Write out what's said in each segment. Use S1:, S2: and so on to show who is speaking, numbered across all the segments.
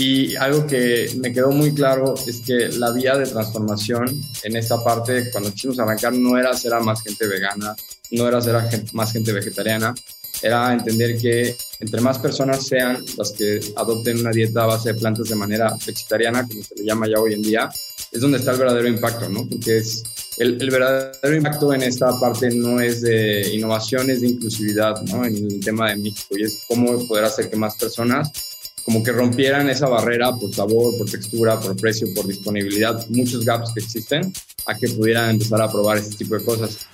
S1: Y algo que me quedó muy claro es que la vía de transformación en esta parte, cuando quisimos arrancar, no era hacer a más gente vegana, no era hacer a más gente vegetariana, era entender que entre más personas sean las que adopten una dieta a base de plantas de manera vegetariana, como se le llama ya hoy en día, es donde está el verdadero impacto, ¿no? Porque es el, el, verdadero impacto en esta parte no es de innovación, es de inclusividad, ¿no? En el tema de México y es cómo poder hacer que más personas como que rompieran esa barrera por sabor, por textura, por precio, por disponibilidad, muchos gaps que existen, a que pudieran empezar a probar este tipo de cosas.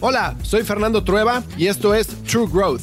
S2: Hola, soy Fernando Trueba y esto es True Growth,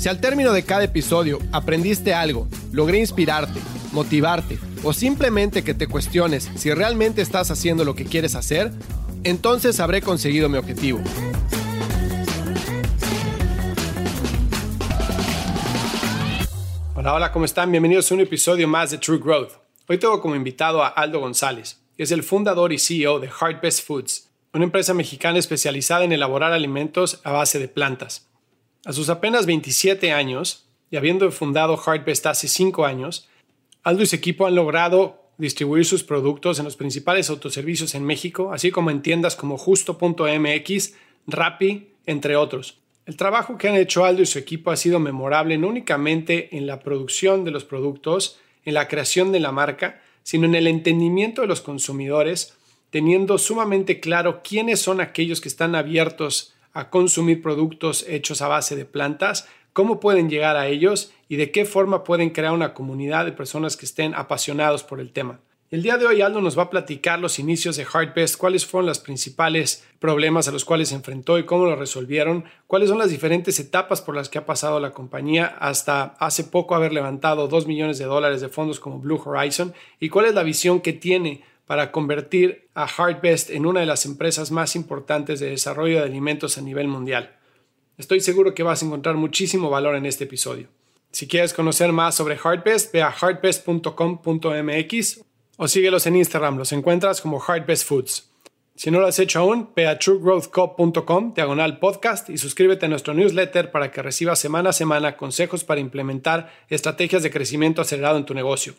S2: Si al término de cada episodio aprendiste algo, logré inspirarte, motivarte o simplemente que te cuestiones si realmente estás haciendo lo que quieres hacer, entonces habré conseguido mi objetivo. Hola, hola, ¿cómo están? Bienvenidos a un episodio más de True Growth. Hoy tengo como invitado a Aldo González, que es el fundador y CEO de Heart Best Foods, una empresa mexicana especializada en elaborar alimentos a base de plantas. A sus apenas 27 años, y habiendo fundado Heart Best hace 5 años, Aldo y su equipo han logrado distribuir sus productos en los principales autoservicios en México, así como en tiendas como Justo.mx, Rappi, entre otros. El trabajo que han hecho Aldo y su equipo ha sido memorable no únicamente en la producción de los productos, en la creación de la marca, sino en el entendimiento de los consumidores, teniendo sumamente claro quiénes son aquellos que están abiertos a consumir productos hechos a base de plantas, cómo pueden llegar a ellos y de qué forma pueden crear una comunidad de personas que estén apasionados por el tema. El día de hoy Aldo nos va a platicar los inicios de Heartbest, cuáles fueron los principales problemas a los cuales se enfrentó y cómo lo resolvieron, cuáles son las diferentes etapas por las que ha pasado la compañía hasta hace poco haber levantado 2 millones de dólares de fondos como Blue Horizon y cuál es la visión que tiene para convertir a Heartbest en una de las empresas más importantes de desarrollo de alimentos a nivel mundial. Estoy seguro que vas a encontrar muchísimo valor en este episodio. Si quieres conocer más sobre Heartbest, ve a heartbest.com.mx o síguelos en Instagram, los encuentras como Heart Best Foods. Si no lo has hecho aún, ve a truegrowthco.com, diagonal podcast y suscríbete a nuestro newsletter para que recibas semana a semana consejos para implementar estrategias de crecimiento acelerado en tu negocio.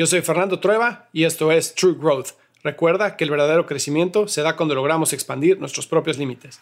S2: Yo soy Fernando Trueba y esto es True Growth. Recuerda que el verdadero crecimiento se da cuando logramos expandir nuestros propios límites.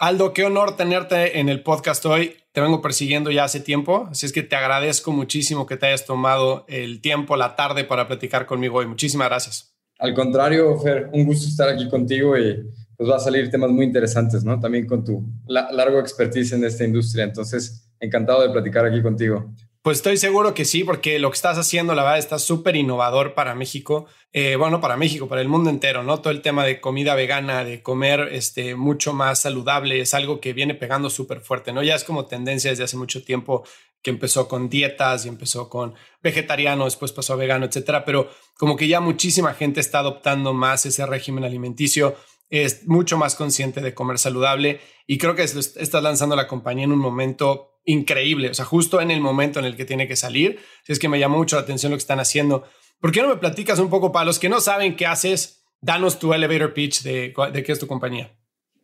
S2: Aldo, qué honor tenerte en el podcast hoy. Te vengo persiguiendo ya hace tiempo, así es que te agradezco muchísimo que te hayas tomado el tiempo, la tarde para platicar conmigo hoy. Muchísimas gracias.
S1: Al contrario, Fer, un gusto estar aquí contigo y pues va a salir temas muy interesantes, ¿no? También con tu largo expertise en esta industria. Entonces, encantado de platicar aquí contigo.
S2: Pues estoy seguro que sí, porque lo que estás haciendo, la verdad, está súper innovador para México. Eh, bueno, para México, para el mundo entero, ¿no? Todo el tema de comida vegana, de comer este, mucho más saludable, es algo que viene pegando súper fuerte, ¿no? Ya es como tendencia desde hace mucho tiempo que empezó con dietas y empezó con vegetariano, después pasó a vegano, etcétera, pero como que ya muchísima gente está adoptando más ese régimen alimenticio, es mucho más consciente de comer saludable y creo que estás lanzando la compañía en un momento increíble, o sea, justo en el momento en el que tiene que salir. Si es que me llamó mucho la atención lo que están haciendo. ¿Por qué no me platicas un poco para los que no saben qué haces? Danos tu elevator pitch de, de qué es tu compañía.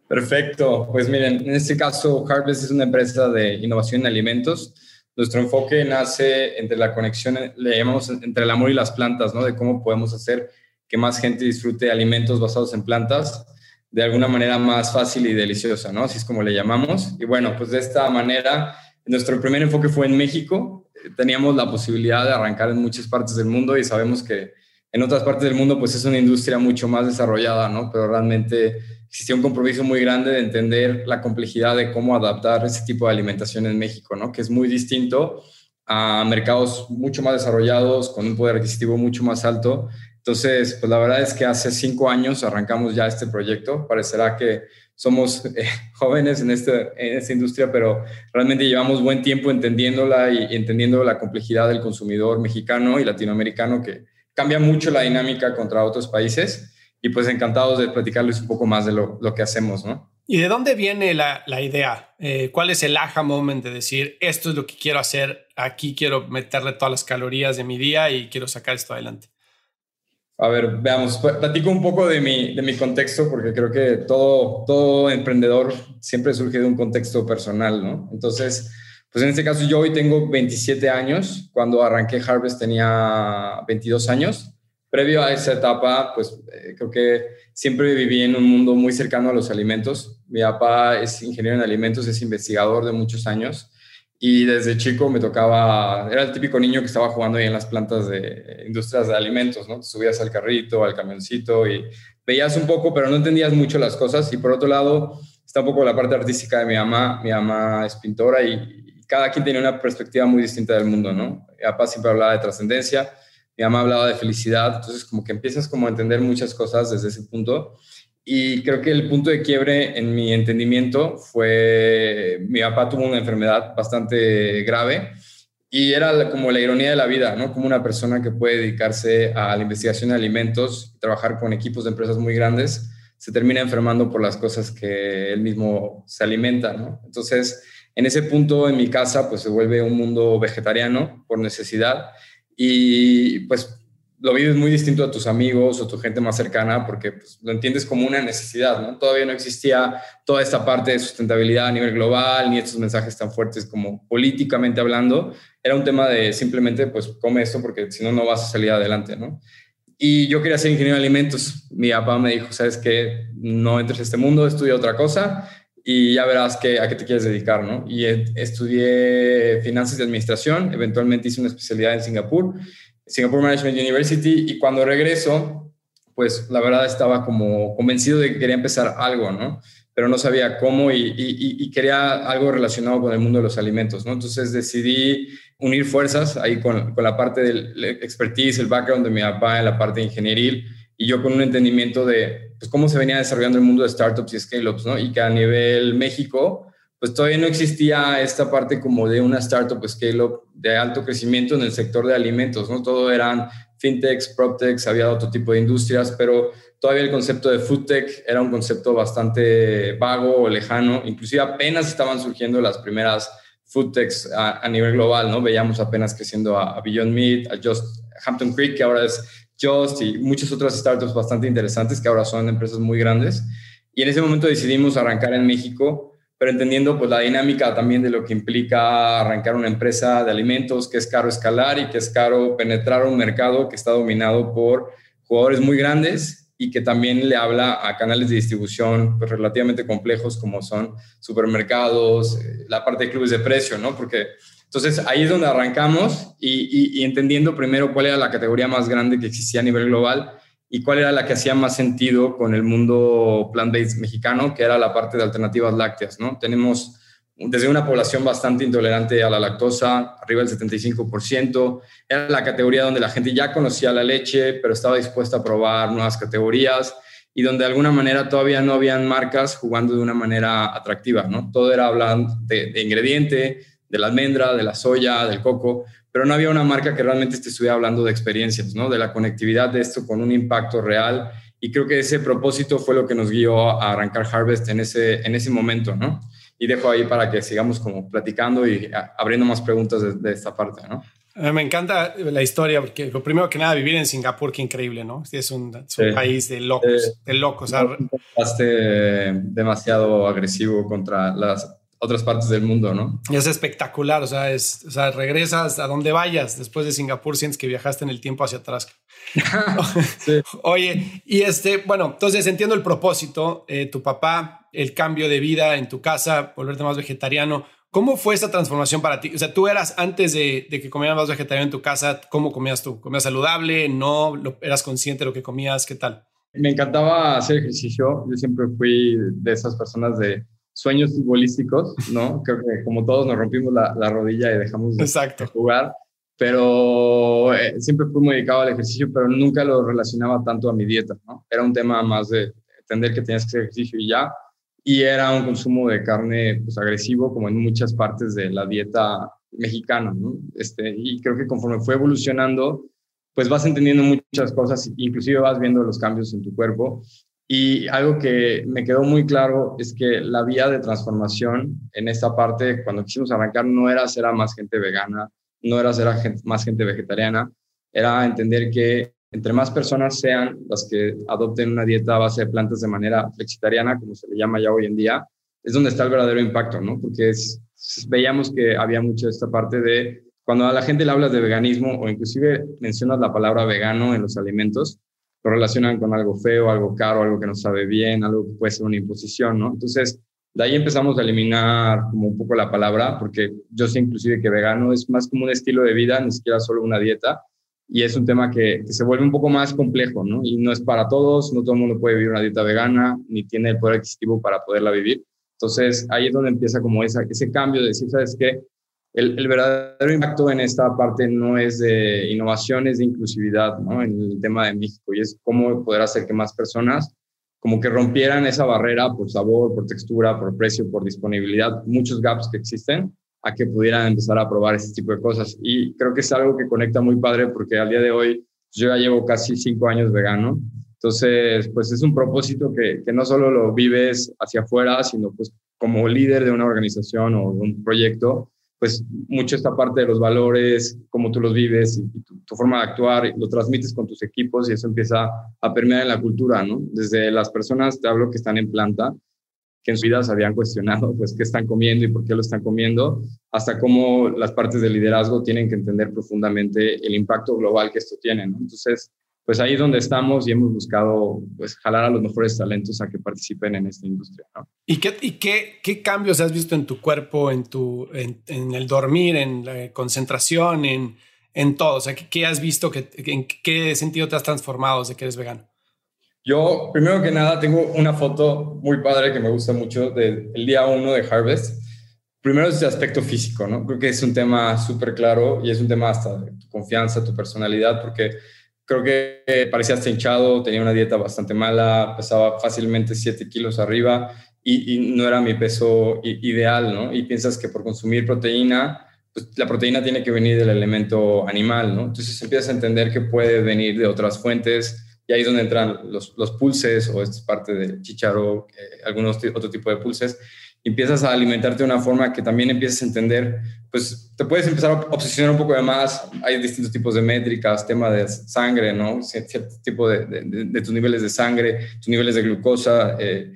S1: Perfecto. Pues miren, en este caso, Harvest es una empresa de innovación en alimentos. Nuestro enfoque nace entre la conexión, le llamamos entre el amor y las plantas, ¿no? De cómo podemos hacer que más gente disfrute alimentos basados en plantas de alguna manera más fácil y deliciosa, ¿no? Así es como le llamamos. Y bueno, pues de esta manera nuestro primer enfoque fue en México. Teníamos la posibilidad de arrancar en muchas partes del mundo y sabemos que en otras partes del mundo pues es una industria mucho más desarrollada, ¿no? Pero realmente existía un compromiso muy grande de entender la complejidad de cómo adaptar ese tipo de alimentación en México, ¿no? Que es muy distinto a mercados mucho más desarrollados, con un poder adquisitivo mucho más alto. Entonces, pues la verdad es que hace cinco años arrancamos ya este proyecto. Parecerá que somos eh, jóvenes en, este, en esta industria, pero realmente llevamos buen tiempo entendiéndola y, entendiendo la complejidad del consumidor mexicano y latinoamericano que cambia mucho la dinámica contra otros países. Y pues encantados de platicarles un poco más de lo, lo que hacemos, ¿no?
S2: ¿Y de dónde viene la, la idea? Eh, ¿Cuál es el aha moment de decir, esto es lo que quiero hacer, aquí quiero meterle todas las calorías de mi día y quiero sacar esto adelante?
S1: A ver, veamos, platico un poco de mi, de mi contexto porque creo que todo, todo emprendedor siempre surge de un contexto personal, ¿no? Entonces, pues en este caso yo hoy tengo 27 años, cuando arranqué Harvest tenía 22 años. Previo a esa etapa, pues eh, creo que siempre viví en un mundo muy cercano a los alimentos. Mi papá es ingeniero en alimentos, es investigador de muchos años y desde chico me tocaba, era el típico niño que estaba jugando ahí en las plantas de industrias de alimentos, ¿no? subías al carrito, al camioncito y veías un poco, pero no entendías mucho las cosas. Y por otro lado, está un poco la parte artística de mi mamá. Mi mamá es pintora y, cada quien tenía una perspectiva muy distinta del mundo, ¿no? Mi papá siempre hablaba de trascendencia mi mamá hablaba de felicidad, entonces como que empiezas como a entender muchas cosas desde ese punto. Y creo que el punto de quiebre en mi entendimiento fue, mi papá tuvo una enfermedad bastante grave y era como la ironía de la vida, ¿no? Como una persona que puede dedicarse a la investigación de alimentos, trabajar con equipos de empresas muy grandes, se termina enfermando por las cosas que él mismo se alimenta, ¿no? Entonces, en ese punto en mi casa, pues se vuelve un mundo vegetariano por necesidad y pues lo vives muy distinto a tus amigos o tu gente más cercana porque pues, lo entiendes como una necesidad, ¿no? Todavía no existía toda esta parte de sustentabilidad a nivel global, ni estos mensajes tan fuertes como políticamente hablando. Era un tema de simplemente, pues, come esto porque si no, no vas a salir adelante, ¿no? Y yo quería ser ingeniero de alimentos. Mi papá me dijo, sabes que no entres a este mundo, estudia otra cosa y ya verás que, a qué te quieres dedicar, ¿no? Y estudié finanzas y administración, eventualmente hice una especialidad en Singapur, Singapore Management University, y cuando regreso, pues la verdad estaba como convencido de que quería empezar algo, ¿no? Pero no sabía cómo y, quería algo relacionado con el mundo de los alimentos, ¿no? Entonces decidí unir fuerzas ahí con, con la parte del expertise, el background de mi papá en la parte ingenieril, y yo con un entendimiento de pues, cómo se venía desarrollando el mundo de startups y scale-ups, ¿no? Y que a nivel México, pues todavía no existía esta parte como de una startup scale-up de alto crecimiento en el sector de alimentos, ¿no? Todo eran fintechs, proptechs, había otro tipo de industrias, pero todavía el concepto de foodtech era un concepto bastante vago o lejano, inclusive apenas estaban surgiendo las primeras foodtechs a, a nivel global, ¿no? Veíamos apenas creciendo a, a Beyond Meat, a Just Hampton Creek, que ahora es Just y muchas otras startups bastante interesantes que ahora son empresas muy grandes. Y en ese momento decidimos arrancar en México, pero entendiendo pues la dinámica también de lo que implica arrancar una empresa de alimentos, que es caro escalar y que es caro penetrar un mercado que está dominado por jugadores muy grandes y que también le habla a canales de distribución pues, relativamente complejos como son supermercados, eh, la parte de clubes de precio, ¿no? Porque entonces ahí es donde arrancamos y, entendiendo primero cuál era la categoría más grande que existía a nivel global y cuál era la que hacía más sentido con el mundo plant-based mexicano, que era la parte de alternativas lácteas, ¿no? Tenemos desde una población bastante intolerante a la lactosa, arriba del 75%, era la categoría donde la gente ya conocía la leche, pero estaba dispuesta a probar nuevas categorías y donde de alguna manera todavía no habían marcas jugando de una manera atractiva, ¿no? Todo era hablando de, de ingrediente, de la almendra, de la soya, del coco, pero no había una marca que realmente te estuviera hablando de experiencias, ¿no? De la conectividad de esto con un impacto real. Y creo que ese propósito fue lo que nos guió a arrancar Harvest en ese, en ese momento, ¿no? Y dejo ahí para que sigamos como platicando y abriendo más preguntas de, esta parte, ¿no?
S2: Me encanta la historia, porque lo primero que nada, vivir en Singapur, qué increíble, ¿no? Es un, país de locos, de locos.
S1: Un demasiado agresivo contra las otras partes del mundo, ¿no?
S2: Y es espectacular, o sea, es, o sea, regresas a donde vayas, después de Singapur sientes que viajaste en el tiempo hacia atrás. Oye, y este, bueno, entonces entiendo el propósito, eh, tu papá, el cambio de vida en tu casa, volverte más vegetariano. ¿Cómo fue esa transformación para ti? O sea, tú eras antes de, que comieras más vegetariano en tu casa, ¿cómo comías tú? ¿Comías saludable? ¿No? ¿Eras consciente de lo que comías? ¿Qué tal?
S1: Me encantaba hacer ejercicio. Yo siempre fui de esas personas de sueños futbolísticos, ¿no? Creo que como todos nos rompimos la, rodilla y dejamos de, jugar. pero eh, siempre fui muy dedicado al ejercicio, pero nunca lo relacionaba tanto a mi dieta, ¿no? Era un tema más de entender que tenías que hacer ejercicio y ya, y era un consumo de carne pues, agresivo, como en muchas partes de la dieta mexicana, ¿no? Este, y creo que conforme fue evolucionando, pues vas entendiendo muchas cosas, inclusive vas viendo los cambios en tu cuerpo. Y algo que me quedó muy claro es que la vía de transformación en esta parte, cuando quisimos arrancar, no era hacer a más gente vegana, no era hacer a más gente vegetariana, era entender que entre más personas sean las que adopten una dieta a base de plantas de manera flexitariana, como se le llama ya hoy en día, es donde está el verdadero impacto, ¿no? Porque veíamos que había mucho esta parte de cuando a la gente le hablas de veganismo o inclusive mencionas la palabra vegano en los alimentos, relacionan con algo feo, algo caro, algo que no sabe bien, algo que puede ser una imposición, ¿no? Entonces, de ahí empezamos a eliminar como un poco la palabra, porque yo sé inclusive que vegano es más como un estilo de vida, ni siquiera solo una dieta, y es un tema que, se vuelve un poco más complejo, ¿no? Y no es para todos, no todo el mundo puede vivir una dieta vegana, ni tiene el poder adquisitivo para poderla vivir. Entonces, ahí es donde empieza como esa, ese cambio de decir, ¿sabes qué? El, el, verdadero impacto en esta parte no es de innovación, es de inclusividad, ¿no? En el tema de México, y es cómo poder hacer que más personas como que rompieran esa barrera por sabor, por textura, por precio, por disponibilidad, muchos gaps que existen, a que pudieran empezar a probar este tipo de cosas. Y creo que es algo que conecta muy padre porque al día de hoy pues, yo ya llevo casi cinco años vegano. Entonces, pues es un propósito que, que no solo lo vives hacia afuera, sino pues como líder de una organización o de un proyecto, pues mucho esta parte de los valores, cómo tú los vives y, tu, tu, forma de actuar, lo transmites con tus equipos y eso empieza a permear en la cultura, ¿no? Desde las personas, te hablo que están en planta, que en su vida se habían cuestionado, pues, qué están comiendo y por qué lo están comiendo, hasta cómo las partes de liderazgo tienen que entender profundamente el impacto global que esto tiene, ¿no? Entonces, pues ahí es donde estamos y hemos buscado pues jalar a los mejores talentos a que participen en esta industria. ¿no?
S2: ¿Y, qué, y qué, qué, cambios has visto en tu cuerpo, en, tu, en, en el dormir, en la concentración, en, en todo? O sea, ¿qué, has visto? Que, ¿En qué sentido te has transformado desde que eres vegano?
S1: Yo, primero que nada, tengo una foto muy padre que me gusta mucho del día uno de Harvest. Primero es el aspecto físico, ¿no? Creo que es un tema súper claro y es un tema hasta de tu confianza, tu personalidad, porque creo que parecía hasta hinchado, tenía una dieta bastante mala, pesaba fácilmente 7 kilos arriba y, no era mi peso ideal, ¿no? Y piensas que por consumir proteína, pues la proteína tiene que venir del elemento animal, ¿no? Entonces empiezas a entender que puede venir de otras fuentes y ahí es donde entran los, los pulses o esta es parte del chicharo, eh, algunos otro tipo de pulses empiezas a alimentarte de una forma que también empiezas a entender, pues te puedes empezar a obsesionar un poco de más. Hay distintos tipos de métricas, tema de sangre, ¿no? Cierto tipo de, de, tus niveles de sangre, tus niveles de glucosa, eh,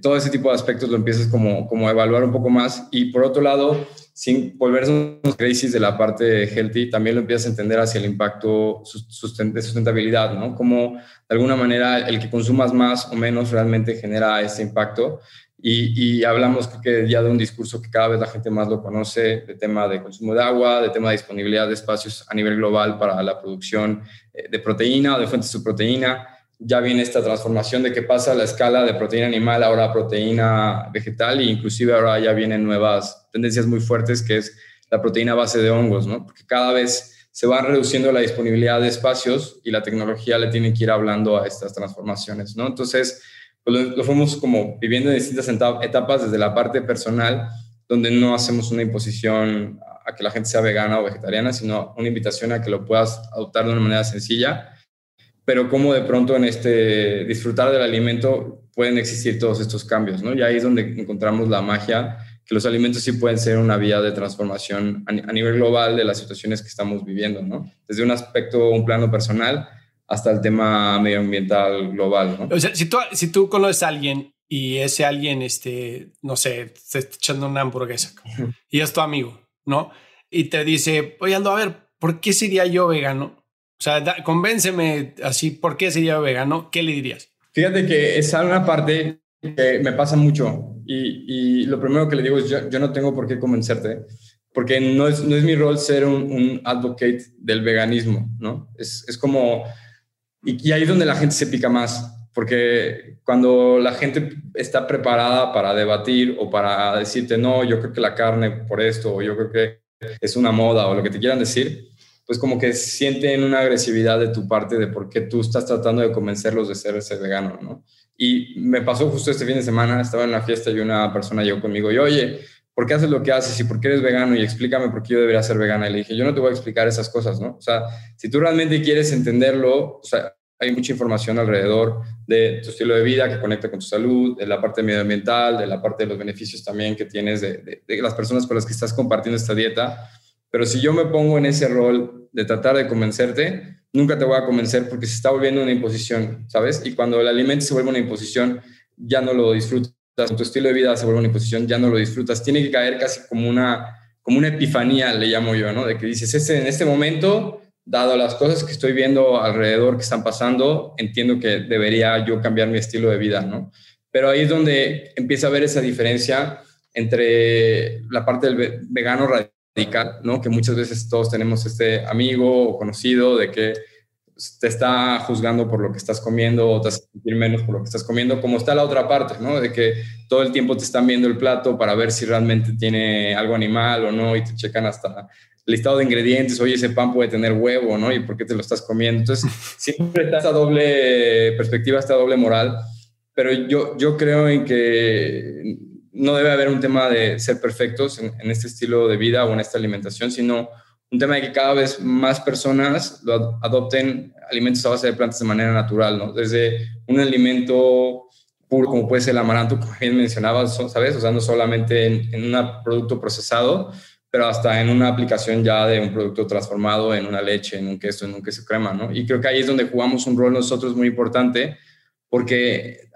S1: todo ese tipo de aspectos lo empiezas como, como a evaluar un poco más. Y por otro lado, sin volverse unos crisis de la parte healthy, también lo empiezas a entender hacia el impacto de sustentabilidad, ¿no? Como de alguna manera el que consumas más o menos realmente genera ese impacto y, hablamos que ya de un discurso que cada vez la gente más lo conoce, de tema de consumo de agua, de tema de disponibilidad de espacios a nivel global para la producción eh, de proteína o de fuentes de proteína. Ya viene esta transformación de que pasa la escala de proteína animal ahora a proteína vegetal e inclusive ahora ya vienen nuevas tendencias muy fuertes que es la proteína base de hongos, ¿no? Porque cada vez se va reduciendo la disponibilidad de espacios y la tecnología le tiene que ir hablando a estas transformaciones, ¿no? Entonces, pues lo, fuimos como viviendo en distintas etapas desde la parte personal, donde no hacemos una imposición a que la gente sea vegana o vegetariana, sino una invitación a que lo puedas adoptar de una manera sencilla, pero como de pronto en este disfrutar del alimento pueden existir todos estos cambios, ¿no? Y ahí es donde encontramos la magia, que los alimentos sí pueden ser una vía de transformación a, a nivel global de las situaciones que estamos viviendo, ¿no? Desde un aspecto, un plano personal, hasta el tema medioambiental global. ¿no?
S2: O sea, si tú, si tú conoces a alguien y ese alguien, este, no sé, te está echando una hamburguesa y es tu amigo, ¿no? Y te dice, oye, Aldo, a ver, ¿por qué sería yo vegano? O sea, convénceme así, ¿por qué sería vegano? ¿Qué le dirías?
S1: Fíjate que es una parte que me pasa mucho y, y lo primero que le digo es, yo, yo, no tengo por qué convencerte, porque no es, no es mi rol ser un, un advocate del veganismo, ¿no? Es, es como y, ahí es donde la gente se pica más, porque cuando la gente está preparada para debatir o para decirte, no, yo creo que la carne por esto, o yo creo que es una moda, o lo que te quieran decir, pues como que sienten una agresividad de tu parte de por qué tú estás tratando de convencerlos de ser ese vegano, ¿no? Y me pasó justo este fin de semana, estaba en una fiesta y una persona llegó conmigo y, oye, ¿por qué haces lo que haces y por qué eres vegano? Y explícame por qué yo debería ser vegana. Y le dije, yo no te voy a explicar esas cosas, ¿no? O sea, si tú realmente quieres entenderlo, o sea, hay mucha información alrededor de tu estilo de vida que conecta con tu salud, de la parte medioambiental, de la parte de los beneficios también que tienes de, de las personas con las que estás compartiendo esta dieta. Pero si yo me pongo en ese rol de tratar de convencerte, nunca te voy a convencer porque se está volviendo una imposición, ¿sabes? Y cuando el alimento se vuelve una imposición, ya no lo disfrutas. Tu estilo de vida se vuelve una imposición, ya no lo disfrutas. Tiene que caer casi como una, como una epifanía, le llamo yo, ¿no? De que dices, este, en este momento, dado las cosas que estoy viendo alrededor que están pasando, entiendo que debería yo cambiar mi estilo de vida, ¿no? Pero ahí es donde empieza a ver esa diferencia entre la parte del vegano radical ¿no? Que muchas veces todos tenemos este amigo o conocido de que te está juzgando por lo que estás comiendo o te hace sentir menos por lo que estás comiendo, como está la otra parte, ¿no? De que todo el tiempo te están viendo el plato para ver si realmente tiene algo animal o no y te checan hasta el listado de ingredientes, oye, ese pan puede tener huevo, ¿no? ¿Y por qué te lo estás comiendo? Entonces, siempre está esta doble perspectiva, esta doble moral, pero yo, yo creo en que no debe haber un tema de ser perfectos en, este estilo de vida o en esta alimentación, sino un tema de que cada vez más personas lo adopten alimentos a base de plantas de manera natural, ¿no? Desde un alimento puro como puede ser el amaranto, como bien mencionabas, ¿sabes? O sea, no solamente en, un producto procesado, pero hasta en una aplicación ya de un producto transformado en una leche, en un queso, en un queso crema, ¿no? Y creo que ahí es donde jugamos un rol nosotros muy importante, porque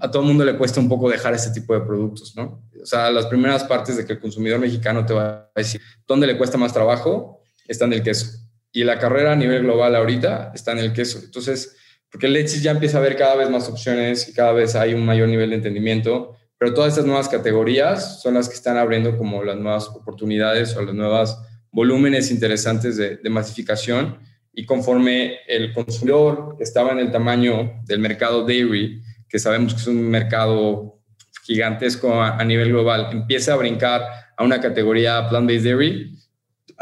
S1: a todo el mundo le cuesta un poco dejar ese tipo de productos, ¿no? O sea, las primeras partes de que el consumidor mexicano te va a decir dónde le cuesta más trabajo, está en el queso. Y la carrera a nivel global ahorita está en el queso. Entonces, porque leche ya empieza a haber cada vez más opciones y cada vez hay un mayor nivel de entendimiento, pero todas estas nuevas categorías son las que están abriendo como las nuevas oportunidades o las nuevas volúmenes interesantes de, de masificación y conforme el consumidor estaba en el tamaño del mercado dairy, que sabemos que es un mercado gigantesco a, nivel global, empieza a brincar a una categoría plant-based dairy,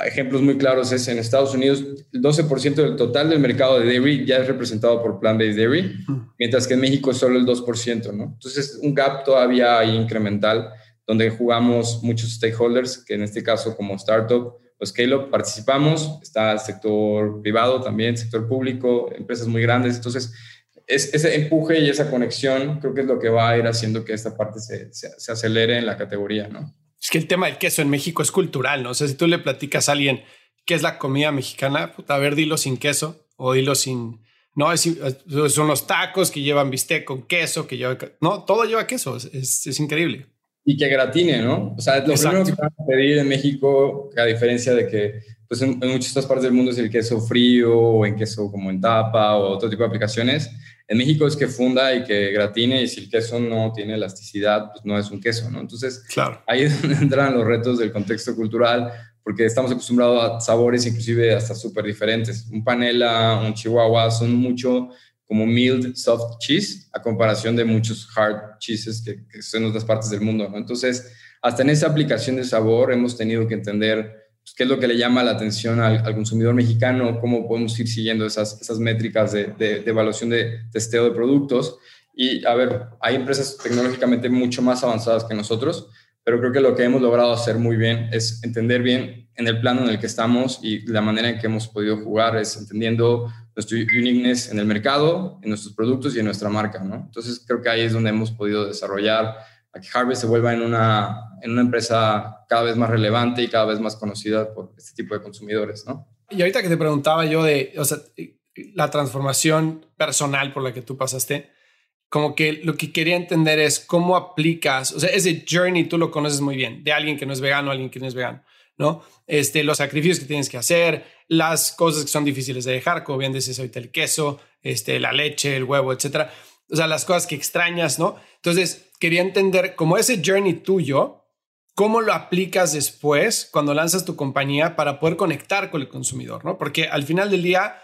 S1: ejemplos muy claros es en Estados Unidos, el 12% del total del mercado de dairy ya es representado por plant-based dairy, mientras que en México es solo el 2%, ¿no? Entonces, un gap todavía ahí incremental, donde jugamos muchos stakeholders, que en este caso como startup, pues Scale participamos, está el sector privado también, sector público, empresas muy grandes. Entonces, ese empuje y esa conexión creo que es lo que va a ir haciendo que esta parte se, se, acelere en la categoría, ¿no?
S2: Es que el tema del queso en México es cultural, ¿no? O sea, si tú le platicas a alguien qué es la comida mexicana, puta, a ver, dilo sin queso o dilo sin... No, es, son los tacos que llevan bistec con queso, que lleva... No, todo lleva queso, es, es increíble
S1: y que gratine, ¿no? O sea, lo primero que van a pedir en México, a diferencia de que pues en, muchas otras partes del mundo es el queso frío o en queso como en tapa o otro tipo de aplicaciones, en México es que funda y que gratine y si el queso no tiene elasticidad, pues no es un queso, ¿no? Entonces, claro. ahí es donde entran los retos del contexto cultural, porque estamos acostumbrados a sabores inclusive hasta súper diferentes. Un panela, un chihuahua son mucho como mild soft cheese a comparación de muchos hard cheeses que, son en otras partes del mundo. ¿no? Entonces, hasta en esa aplicación de sabor hemos tenido que entender pues, qué es lo que le llama la atención al, consumidor mexicano, cómo podemos ir siguiendo esas, esas métricas de, de, de, evaluación de testeo de productos. Y a ver, hay empresas tecnológicamente mucho más avanzadas que nosotros, pero creo que lo que hemos logrado hacer muy bien es entender bien en el plano en el que estamos y la manera en que hemos podido jugar es entendiendo nuestro uniqueness en el mercado, en nuestros productos y en nuestra marca, ¿no? Entonces creo que ahí es donde hemos podido desarrollar a que Harvest se vuelva en una, en una empresa cada vez más relevante y cada vez más conocida por este tipo de consumidores, ¿no?
S2: Y ahorita que te preguntaba yo de, o sea, la transformación personal por la que tú pasaste, como que lo que quería entender es cómo aplicas, o sea, ese journey tú lo conoces muy bien, de alguien que no es vegano a alguien que no es vegano, ¿no? Este, los sacrificios que tienes que hacer, las cosas que son difíciles de dejar, como bien dices ahorita el queso, este, la leche, el huevo, etcétera. O sea, las cosas que extrañas, ¿no? Entonces, quería entender cómo ese journey tuyo, cómo lo aplicas después cuando lanzas tu compañía para poder conectar con el consumidor, ¿no? Porque al final del día,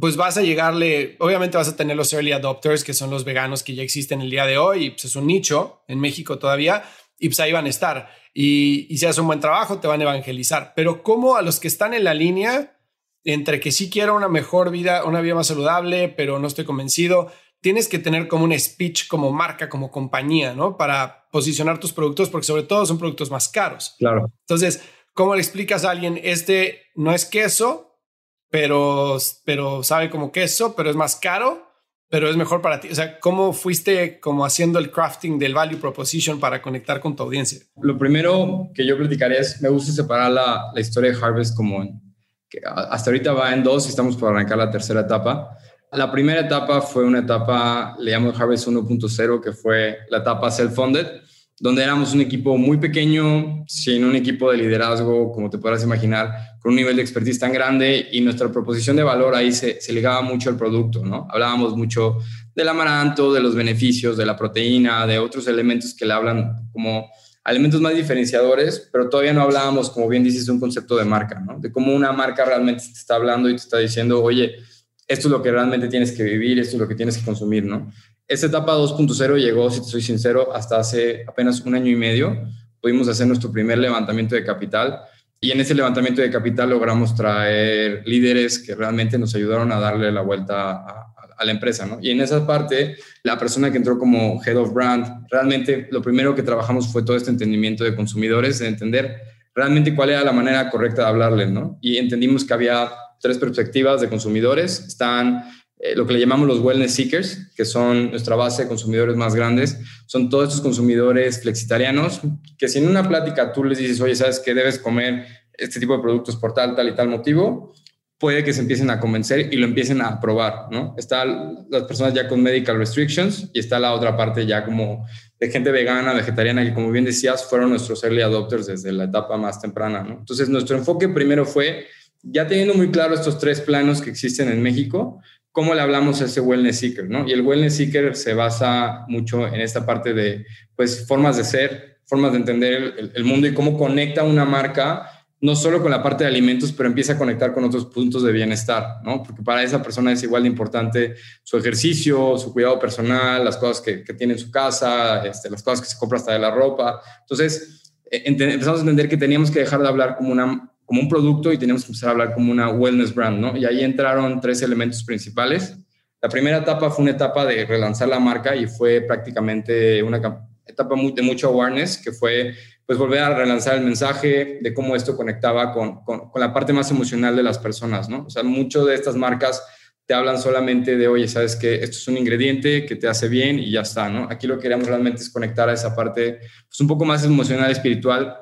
S2: pues vas a llegarle, obviamente vas a tener los early adopters, que son los veganos que ya existen el día de hoy, y pues es un nicho en México todavía, y pues ahí van a estar. Y, y si haces un buen trabajo, te van a evangelizar. Pero ¿cómo a los que están en la línea entre que sí quiero una mejor vida, una vida más saludable, pero no estoy convencido, tienes que tener como un speech como marca, como compañía, ¿no? Para posicionar tus productos, porque sobre todo son productos más caros.
S1: Claro.
S2: Entonces, ¿cómo le explicas a alguien, este no es queso, pero, pero sabe como queso, pero es más caro? pero es mejor para ti. O sea, ¿cómo fuiste como haciendo el crafting del value proposition para conectar con tu audiencia?
S1: Lo primero que yo platicaría es, me gusta separar la, la historia de Harvest como en, que hasta ahorita va en dos y estamos por arrancar la tercera etapa. La primera etapa fue una etapa, le llamo Harvest 1.0, que fue la etapa self-funded, donde éramos un equipo muy pequeño, sin un equipo de liderazgo, como te podrás imaginar, con un nivel de expertise tan grande y nuestra proposición de valor ahí se, se ligaba mucho al producto, ¿no? Hablábamos mucho del amaranto, de los beneficios, de la proteína, de otros elementos que le hablan como elementos más diferenciadores, pero todavía no hablábamos, como bien dices, de un concepto de marca, ¿no? De cómo una marca realmente te está hablando y te está diciendo, oye, esto es lo que realmente tienes que vivir, esto es lo que tienes que consumir, ¿no? Esta etapa 2.0 llegó, si te soy sincero, hasta hace apenas un año y medio. Pudimos hacer nuestro primer levantamiento de capital y en ese levantamiento de capital logramos traer líderes que realmente nos ayudaron a darle la vuelta a, la empresa, ¿no? Y en esa parte, la persona que entró como Head of Brand, realmente lo primero que trabajamos fue todo este entendimiento de consumidores, de entender realmente cuál era la manera correcta de hablarles, ¿no? Y entendimos que había tres perspectivas de consumidores. Están eh, lo que le llamamos los wellness seekers, que son nuestra base de consumidores más grandes, son todos estos consumidores flexitarianos que si en una plática tú les dices, oye, ¿sabes qué debes comer este tipo de productos por tal, tal y tal motivo? Puede que se empiecen a convencer y lo empiecen a probar, ¿no? Están las personas ya con medical restrictions y está la otra parte ya como de gente vegana, vegetariana, que como bien decías, fueron nuestros early adopters desde la etapa más temprana. Entonces, nuestro enfoque primero fue, ya teniendo muy claro estos tres planos que existen en México, cómo le hablamos a ese wellness seeker, ¿no? Y el wellness seeker se basa mucho en esta parte de, pues, formas de ser, formas de entender el, mundo y cómo conecta una marca, no solo con la parte de alimentos, pero empieza a conectar con otros puntos de bienestar, ¿no? Porque para esa persona es igual de importante su ejercicio, su cuidado personal, las cosas que, que tiene en su casa, este, las cosas que se compra hasta de la ropa. Entonces, eh, empezamos a entender que teníamos que dejar de hablar como una como un producto y tenemos que empezar a hablar como una wellness brand, ¿no? Y ahí entraron tres elementos principales. La primera etapa fue una etapa de relanzar la marca y fue prácticamente una etapa de mucho awareness, que fue pues volver a relanzar el mensaje de cómo esto conectaba con, con, la parte más emocional de las personas, ¿no? O sea, mucho de estas marcas te hablan solamente de, oye, sabes que esto es un ingrediente que te hace bien y ya está, ¿no? Aquí lo que queremos realmente es conectar a esa parte, pues un poco más emocional, espiritual,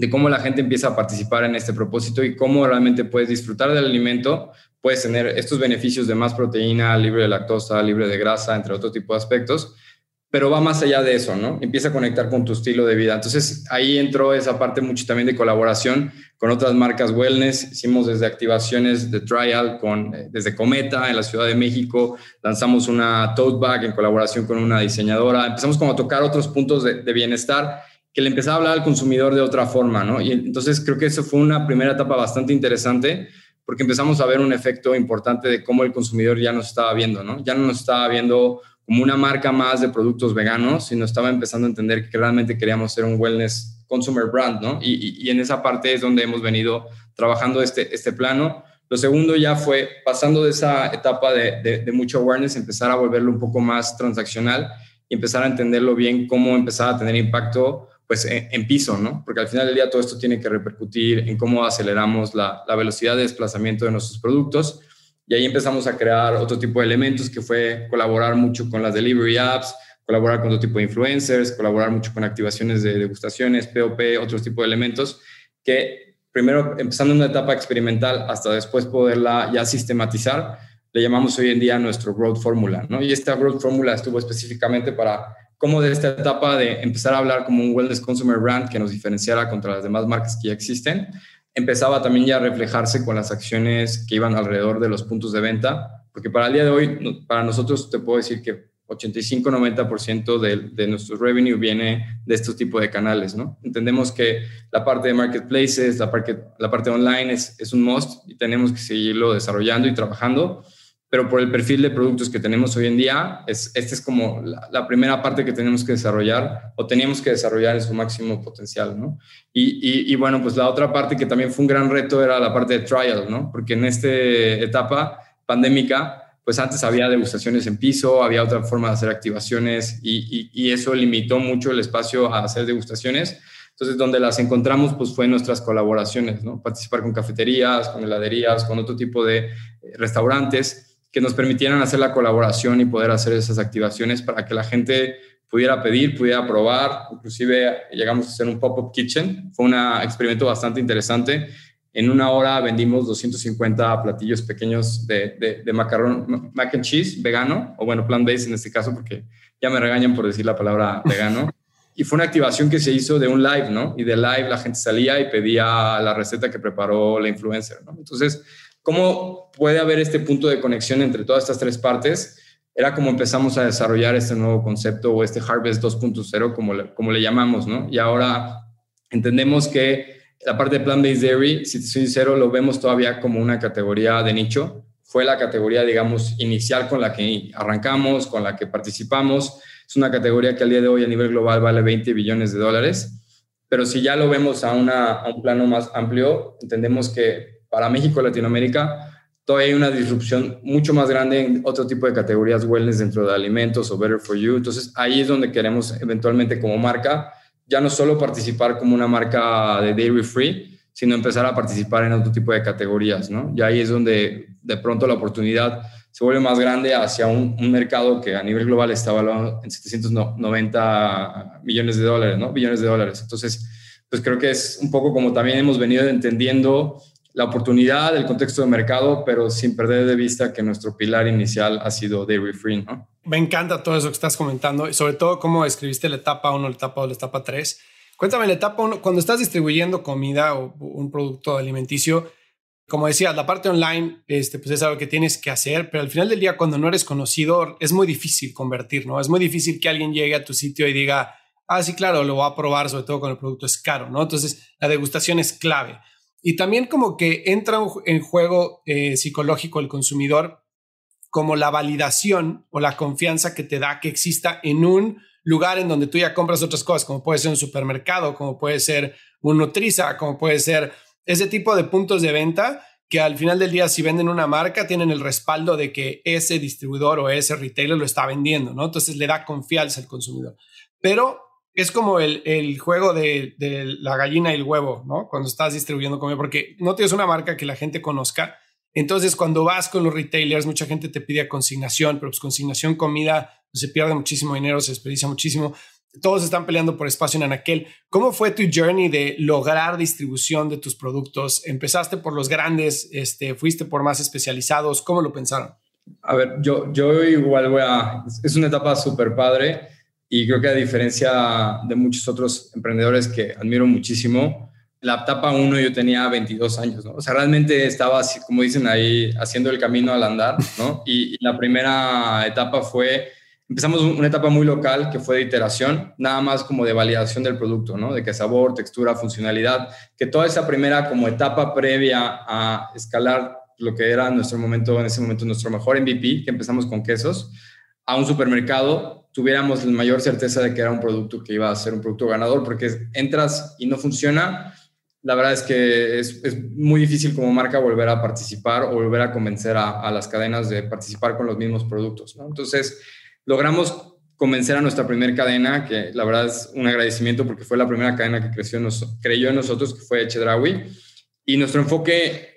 S1: de cómo la gente empieza a participar en este propósito y cómo realmente puedes disfrutar del alimento, puedes tener estos beneficios de más proteína, libre de lactosa, libre de grasa, entre otro tipo de aspectos, pero va más allá de eso, ¿no? Empieza a conectar con tu estilo de vida. Entonces ahí entró esa parte mucho también de colaboración con otras marcas wellness. Hicimos desde activaciones de trial con, eh, desde Cometa en la Ciudad de México, lanzamos una tote bag en colaboración con una diseñadora. Empezamos como a tocar otros puntos de, de bienestar que le empezaba a hablar al consumidor de otra forma, ¿no? Y entonces creo que eso fue una primera etapa bastante interesante porque empezamos a ver un efecto importante de cómo el consumidor ya nos estaba viendo, ¿no? Ya no nos estaba viendo como una marca más de productos veganos, sino estaba empezando a entender que realmente queríamos ser un wellness consumer brand, ¿no? Y, y, en esa parte es donde hemos venido trabajando este, este plano. Lo segundo ya fue, pasando de esa etapa de, de, de mucho awareness, empezar a volverlo un poco más transaccional y empezar a entenderlo bien, cómo empezar a tener impacto pues en, piso, ¿no? Porque al final del día todo esto tiene que repercutir en cómo aceleramos la, velocidad de desplazamiento de nuestros productos. Y ahí empezamos a crear otro tipo de elementos que fue colaborar mucho con las delivery apps, colaborar con otro tipo de influencers, colaborar mucho con activaciones de degustaciones, POP, otros tipos de elementos que primero empezando en una etapa experimental hasta después poderla ya sistematizar, le llamamos hoy en día nuestro Growth Formula, ¿no? Y esta Growth Formula estuvo específicamente para como de esta etapa de empezar a hablar como un wellness consumer brand que nos diferenciara contra las demás marcas que ya existen, empezaba también ya a reflejarse con las acciones que iban alrededor de los puntos de venta, porque para el día de hoy, para nosotros te puedo decir que 85-90% de, de nuestro revenue viene de estos tipos de canales, ¿no? Entendemos que la parte de marketplaces, la parte, la parte online es, es un must y tenemos que seguirlo desarrollando y trabajando, pero por el perfil de productos que tenemos hoy en día, es, esta es como la, primera parte que tenemos que desarrollar o teníamos que desarrollar en su máximo potencial, ¿no? Y, y, bueno, pues la otra parte que también fue un gran reto era la parte de trial, ¿no? Porque en esta etapa pandémica, pues antes había degustaciones en piso, había otra forma de hacer activaciones y, y eso limitó mucho el espacio a hacer degustaciones. Entonces, donde las encontramos, pues fue en nuestras colaboraciones, ¿no? Participar con cafeterías, con heladerías, con otro tipo de restaurantes que nos permitieran hacer la colaboración y poder hacer esas activaciones para que la gente pudiera pedir, pudiera probar. Inclusive llegamos a hacer un pop-up kitchen. Fue un experimento bastante interesante. En una hora vendimos 250 platillos pequeños de, de, macarrón, mac and cheese vegano, o bueno, plant-based en este caso, porque ya me regañan por decir la palabra vegano. Y fue una activación que se hizo de un live, ¿no? Y de live la gente salía y pedía la receta que preparó la influencer, ¿no? Entonces, ¿Cómo puede haber este punto de conexión entre todas estas tres partes? Era como empezamos a desarrollar este nuevo concepto o este Harvest 2.0, como, le, como le llamamos, ¿no? Y ahora entendemos que la parte de plant-based dairy, si te soy sincero, lo vemos todavía como una categoría de nicho. Fue la categoría, digamos, inicial con la que arrancamos, con la que participamos. Es una categoría que al día de hoy a nivel global vale 20 billones de dólares. Pero si ya lo vemos a, una, a un plano más amplio, entendemos que para México, Latinoamérica, todavía hay una disrupción mucho más grande en otro tipo de categorías wellness dentro de alimentos o better for you. Entonces ahí es donde queremos eventualmente como marca ya no solo participar como una marca de dairy free, sino empezar a participar en otro tipo de categorías, ¿no? Y ahí es donde de pronto la oportunidad se vuelve más grande hacia un, un mercado que a nivel global está valorado en 790 millones de dólares, ¿no? Billones de dólares. Entonces, pues creo que es un poco como también hemos venido entendiendo la oportunidad, el contexto de mercado, pero sin perder de vista que nuestro pilar inicial ha sido dairy free, ¿no?
S2: Me encanta todo eso que estás comentando y sobre todo cómo escribiste la etapa 1, la etapa 2, la etapa 3. Cuéntame la etapa 1, cuando estás distribuyendo comida o un producto alimenticio, como decías, la parte online este, pues es algo que tienes que hacer, pero al final del día, cuando no eres conocido, es muy difícil convertir, ¿no? Es muy difícil que alguien llegue a tu sitio y diga, ah, sí, claro, lo voy a probar, sobre todo cuando el producto es caro, ¿no? Entonces, la degustación es clave. Y también como que entra en juego eh, psicológico el consumidor como la validación o la confianza que te da que exista en un lugar en donde tú ya compras otras cosas, como puede ser un supermercado, como puede ser un Nutriza, como puede ser ese tipo de puntos de venta que al final del día si venden una marca tienen el respaldo de que ese distribuidor o ese retailer lo está vendiendo, ¿no? Entonces le da confianza al consumidor. Pero es como el, el juego de, de, la gallina y el huevo, ¿no? Cuando estás distribuyendo comida, porque no tienes una marca que la gente conozca. Entonces, cuando vas con los retailers, mucha gente te pide consignación, pero pues consignación comida se pierde muchísimo dinero, se desperdicia muchísimo. Todos están peleando por espacio en Anaquel. ¿Cómo fue tu journey de lograr distribución de tus productos? ¿Empezaste por los grandes? Este, ¿Fuiste por más especializados? ¿Cómo lo pensaron?
S1: A ver, yo, yo igual voy a... Es una etapa súper padre y creo que a diferencia de muchos otros emprendedores que admiro muchísimo, la etapa 1 yo tenía 22 años, ¿no? O sea, realmente estaba así, como dicen ahí, haciendo el camino al andar, ¿no? Y, la primera etapa fue, empezamos una etapa muy local que fue de iteración, nada más como de validación del producto, ¿no? De qué sabor, textura, funcionalidad, que toda esa primera como etapa previa a escalar lo que era nuestro momento, en ese momento nuestro mejor MVP, que empezamos con quesos, a un supermercado tuviéramos la mayor certeza de que era un producto que iba a ser un producto ganador, porque entras y no funciona, la verdad es que es, muy difícil como marca volver a participar o volver a convencer a, las cadenas de participar con los mismos productos. Entonces, logramos convencer a nuestra primera cadena, que la verdad es un agradecimiento porque fue la primera cadena que creció, nos, creyó en nosotros, que fue Chedraui. Y nuestro enfoque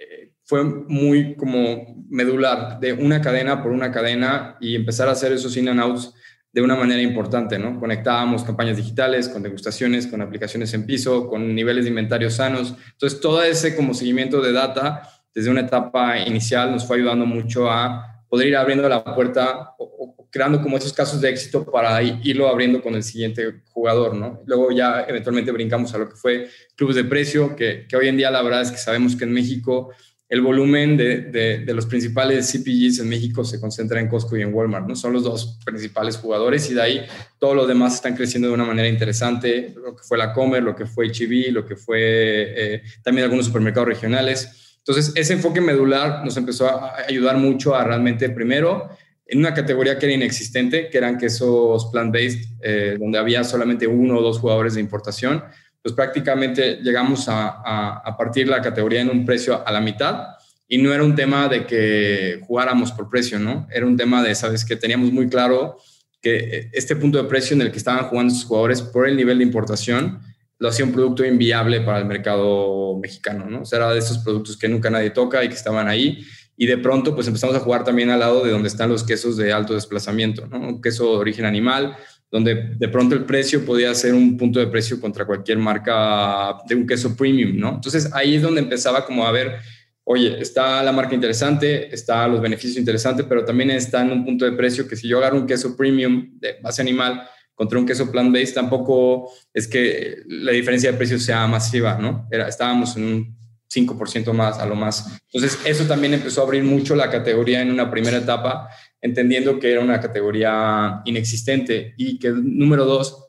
S1: fue muy como medular, de una cadena por una cadena y empezar a hacer esos in and outs de una manera importante, ¿no? Conectábamos campañas digitales con degustaciones, con aplicaciones en piso, con niveles de inventario sanos. Entonces, todo ese como seguimiento de data desde una etapa inicial nos fue ayudando mucho a poder ir abriendo la puerta o, creando como esos casos de éxito para irlo abriendo con el siguiente jugador, ¿no? Luego ya eventualmente brincamos a lo que fue clubes de precio, que, que hoy en día la verdad es que sabemos que en México el volumen de, los principales CPGs en México se concentra en Costco y en Walmart, ¿no? Son los dos principales jugadores y de ahí todos los demás están creciendo de una manera interesante, lo que fue la Comer, lo que fue e lo que fue eh, también algunos supermercados regionales. Entonces, ese enfoque medular nos empezó a ayudar mucho a realmente, primero, en una categoría que era inexistente, que eran quesos plant-based, eh, donde había solamente uno o dos jugadores de importación, pues prácticamente llegamos a, a, partir la categoría en un precio a la mitad y no era un tema de que jugáramos por precio, ¿no? Era un tema de, sabes, que teníamos muy claro que este punto de precio en el que estaban jugando sus jugadores por el nivel de importación lo hacía un producto inviable para el mercado mexicano, ¿no? O sea, era de esos productos que nunca nadie toca y que estaban ahí y de pronto pues empezamos a jugar también al lado de donde están los quesos de alto desplazamiento, ¿no? Un queso de origen animal, donde de pronto el precio podía ser un punto de precio contra cualquier marca de un queso premium, ¿no? Entonces ahí es donde empezaba como a ver, oye, está la marca interesante, está los beneficios interesantes, pero también está en un punto de precio que si yo agarro un queso premium de base animal contra un queso plant-based, tampoco es que la diferencia de precio sea masiva, ¿no? Era, estábamos en un 5% más a lo más. Entonces, eso también empezó a abrir mucho la categoría en una primera etapa, entendiendo que era una categoría inexistente y que, número dos,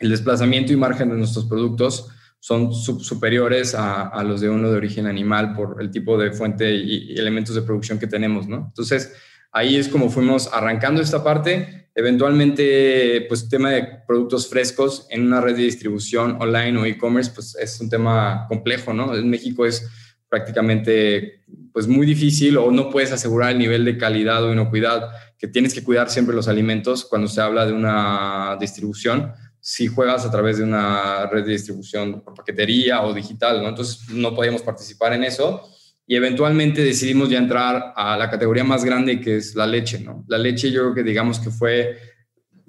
S1: el desplazamiento y margen de nuestros productos son superiores a, los de uno de origen animal por el tipo de fuente y, y elementos de producción que tenemos, ¿no? Entonces, ahí es como fuimos arrancando esta parte Eventualmente, pues tema de productos frescos en una red de distribución online o e-commerce, pues es un tema complejo, ¿no? En México es prácticamente pues muy difícil o no puedes asegurar el nivel de calidad o inocuidad que tienes que cuidar siempre los alimentos cuando se habla de una distribución si juegas a través de una red de distribución por paquetería o digital, ¿no? Entonces no podíamos participar en eso y eventualmente decidimos ya entrar a la categoría más grande que es la leche, ¿no? La leche yo creo que digamos que fue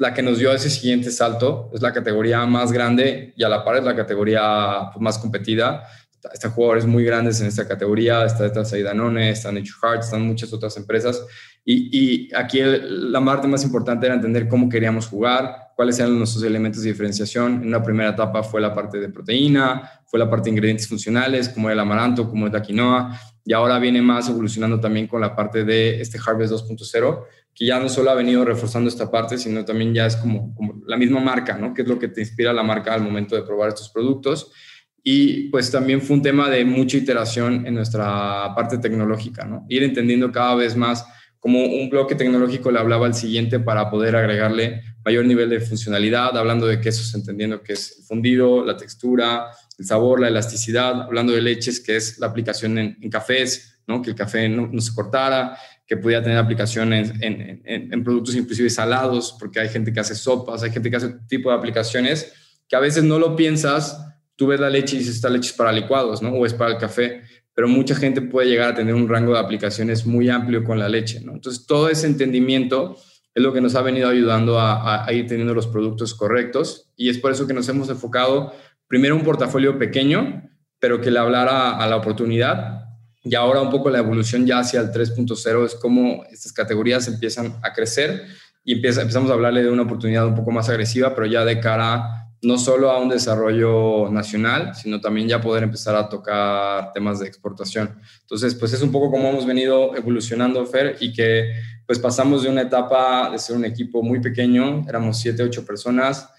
S1: la que nos dio ese siguiente salto, es la categoría más grande y a la par es la categoría pues, más competida. Están jugadores muy grandes en esta categoría, está detrás ahí Danone, está Nature Heart, están muchas otras empresas. Y, y aquí la parte más importante era entender cómo queríamos jugar, cuáles eran nuestros elementos de diferenciación. En una primera etapa fue la parte de proteína, fue la parte de ingredientes funcionales, como el amaranto, como el la quinoa, y ahora viene más evolucionando también con la parte de este Harvest 2.0, que ya no solo ha venido reforzando esta parte, sino también ya es como, como la misma marca, ¿no? Que es lo que te inspira la marca al momento de probar estos productos. Y pues también fue un tema de mucha iteración en nuestra parte tecnológica, ¿no? Ir entendiendo cada vez más como un bloque tecnológico le hablaba al siguiente para poder agregarle mayor nivel de funcionalidad, hablando de quesos, entendiendo que es el fundido, la textura, el sabor, la elasticidad, hablando de leches, que es la aplicación en, cafés, ¿no? que el café no, se cortara, que pudiera tener aplicaciones en, en, productos inclusive salados, porque hay gente que hace sopas, hay gente que hace tipo de aplicaciones que a veces no lo piensas, tú ves la leche y dices, esta leche es para licuados, ¿no? O es para el café, pero mucha gente puede llegar a tener un rango de aplicaciones muy amplio con la leche, ¿no? Entonces, todo ese entendimiento es lo que nos ha venido ayudando a, a ir teniendo los productos correctos y es por eso que nos hemos enfocado primero un portafolio pequeño, pero que le hablara a la oportunidad. Y ahora un poco la evolución ya hacia el 3.0 es como estas categorías empiezan a crecer y empieza, empezamos a hablarle de una oportunidad un poco más agresiva, pero ya de cara no solo a un desarrollo nacional, sino también ya poder empezar a tocar temas de exportación. Entonces, pues es un poco como hemos venido evolucionando, Fer, y que pues pasamos de una etapa de ser un equipo muy pequeño, éramos siete, ocho personas,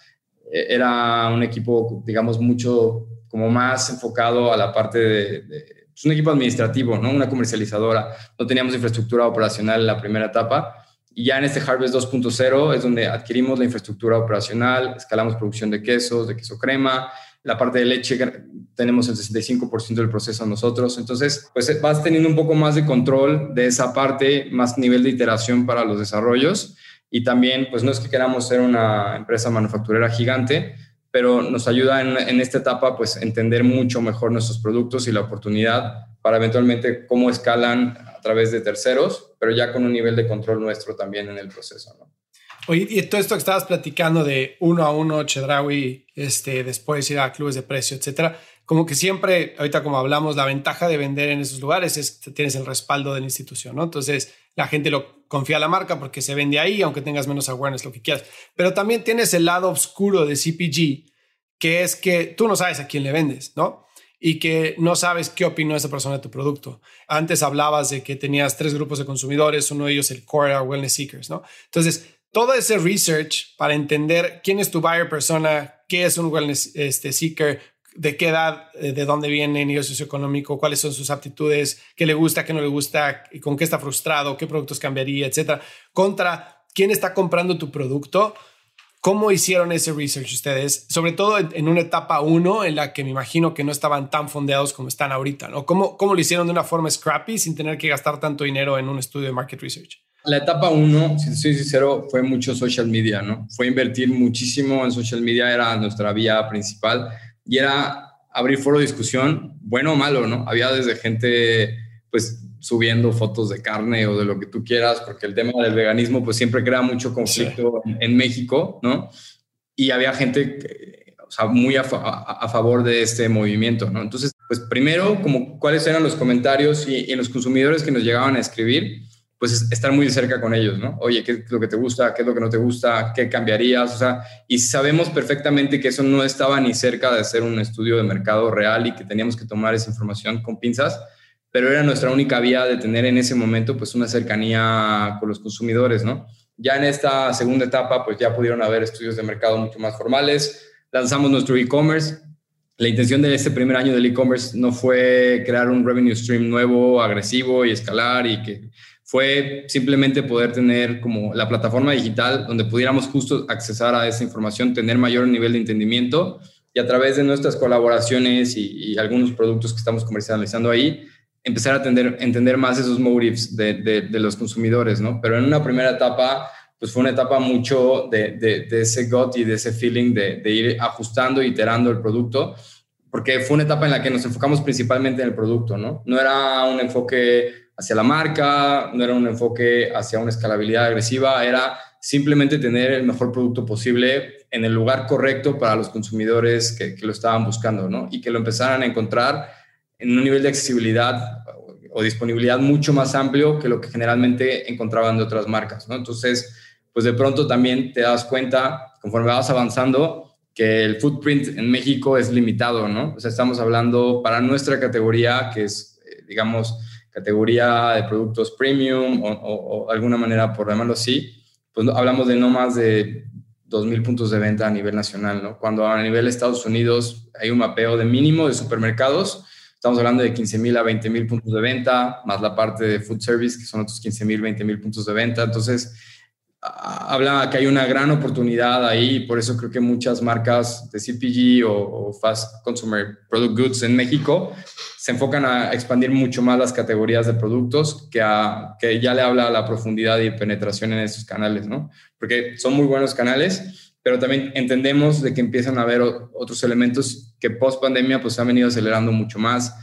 S1: eh, era un equipo, digamos, mucho como más enfocado a la parte de, de pues, un equipo administrativo, ¿no? Una comercializadora. No teníamos infraestructura operacional en la primera etapa. Y ya en este Harvest 2.0 es donde adquirimos la infraestructura operacional, escalamos producción de quesos, de queso crema, la parte de leche tenemos el 65% del proceso nosotros. Entonces, pues vas teniendo un poco más de control de esa parte, más nivel de iteración para los desarrollos y también, pues no es que queramos ser una empresa manufacturera gigante, pero nos ayuda en, esta etapa, pues entender mucho mejor nuestros productos y la oportunidad para eventualmente cómo escalan través de terceros, pero ya con un nivel de control nuestro también en el proceso, ¿no?
S2: Oye, y todo esto que estabas platicando de uno a uno, Chedraui, este, después ir a clubes de precio, etcétera, como que siempre, ahorita como hablamos, la ventaja de vender en esos lugares es que tienes el respaldo de la institución, ¿no? Entonces, la gente lo confía a la marca porque se vende ahí, aunque tengas menos awareness, lo que quieras. Pero también tienes el lado oscuro de CPG, que es que tú no sabes a quién le vendes, ¿no? Y que no sabes qué opinó esa persona de tu producto. Antes hablabas de que tenías tres grupos de consumidores, uno de ellos el core wellness seekers, ¿no? Entonces, todo ese research para entender quién es tu buyer persona, qué es un wellness este, seeker, de qué edad, eh, de dónde viene, nivel socioeconómico, cuáles son sus aptitudes, qué le gusta, qué no le gusta, con qué está frustrado, qué productos cambiaría, etcétera, contra quién está comprando tu producto. ¿Cómo hicieron ese research ustedes? Sobre todo en, una etapa uno en la que me imagino que no estaban tan fondeados como están ahorita, ¿no? ¿Cómo, ¿Cómo lo hicieron de una forma scrappy sin tener que gastar tanto dinero en un estudio de market research?
S1: La etapa uno, si soy sincero, fue mucho social media, ¿no? Fue invertir muchísimo en social media, era nuestra vía principal y era abrir foro de discusión, bueno o malo, ¿no? Había desde gente, pues, subiendo fotos de carne o de lo que tú quieras, porque el tema del veganismo, pues, siempre crea mucho conflicto en, México, ¿no? Y había gente, o sea, muy a, favor de este movimiento, ¿no? Entonces, pues, primero, como cuáles eran los comentarios y, y los consumidores que nos llegaban a escribir, pues estar muy de cerca con ellos, ¿no? Oye, ¿qué es lo que te gusta? ¿Qué es lo que no te gusta? ¿Qué cambiarías? O sea, y sabemos perfectamente que eso no estaba ni cerca de ser un estudio de mercado real y que teníamos que tomar esa información con pinzas, pero era nuestra única vía de tener en ese momento pues una cercanía con los consumidores, ¿no? Ya en esta segunda etapa pues ya pudieron haber estudios de mercado mucho más formales, lanzamos nuestro e-commerce, la intención de este primer año del e-commerce no fue crear un revenue stream nuevo, agresivo y escalar y que fue simplemente poder tener como la plataforma digital donde pudiéramos justo accesar a esa información, tener mayor nivel de entendimiento y a través de nuestras colaboraciones y, algunos productos que estamos comercializando ahí, empezar a entender, entender más esos motives de, de, los consumidores, ¿no? Pero en una primera etapa, pues fue una etapa mucho de, de ese gut y de ese feeling de, ir ajustando, iterando el producto, porque fue una etapa en la que nos enfocamos principalmente en el producto, ¿no? No era un enfoque hacia la marca, no era un enfoque hacia una escalabilidad agresiva, era simplemente tener el mejor producto posible en el lugar correcto para los consumidores que, lo estaban buscando, ¿no? Y que lo empezaran a encontrar en un nivel de accesibilidad o disponibilidad mucho más amplio que lo que generalmente encontraban de otras marcas, ¿no? Entonces, pues de pronto también te das cuenta, conforme vas avanzando, que el footprint en México es limitado. O sea, estamos hablando para nuestra categoría, que es, eh, digamos, categoría de productos premium o, alguna manera, por llamarlo así, pues hablamos de no más de 2.000 puntos de venta a nivel nacional. Cuando a nivel de Estados Unidos hay un mapeo de mínimo de supermercados, estamos hablando de 15.000 a 20.000 puntos de venta, más la parte de food service, que son otros 15.000, 20.000 puntos de venta. Entonces, habla que hay una gran oportunidad ahí, por eso creo que muchas marcas de CPG o, Fast Consumer Product Goods en México se enfocan a expandir mucho más las categorías de productos que, a, que ya le habla a la profundidad y penetración en esos canales, ¿no? Porque son muy buenos canales, pero también entendemos de que empiezan a haber otros elementos que post pandemia pues han venido acelerando mucho más.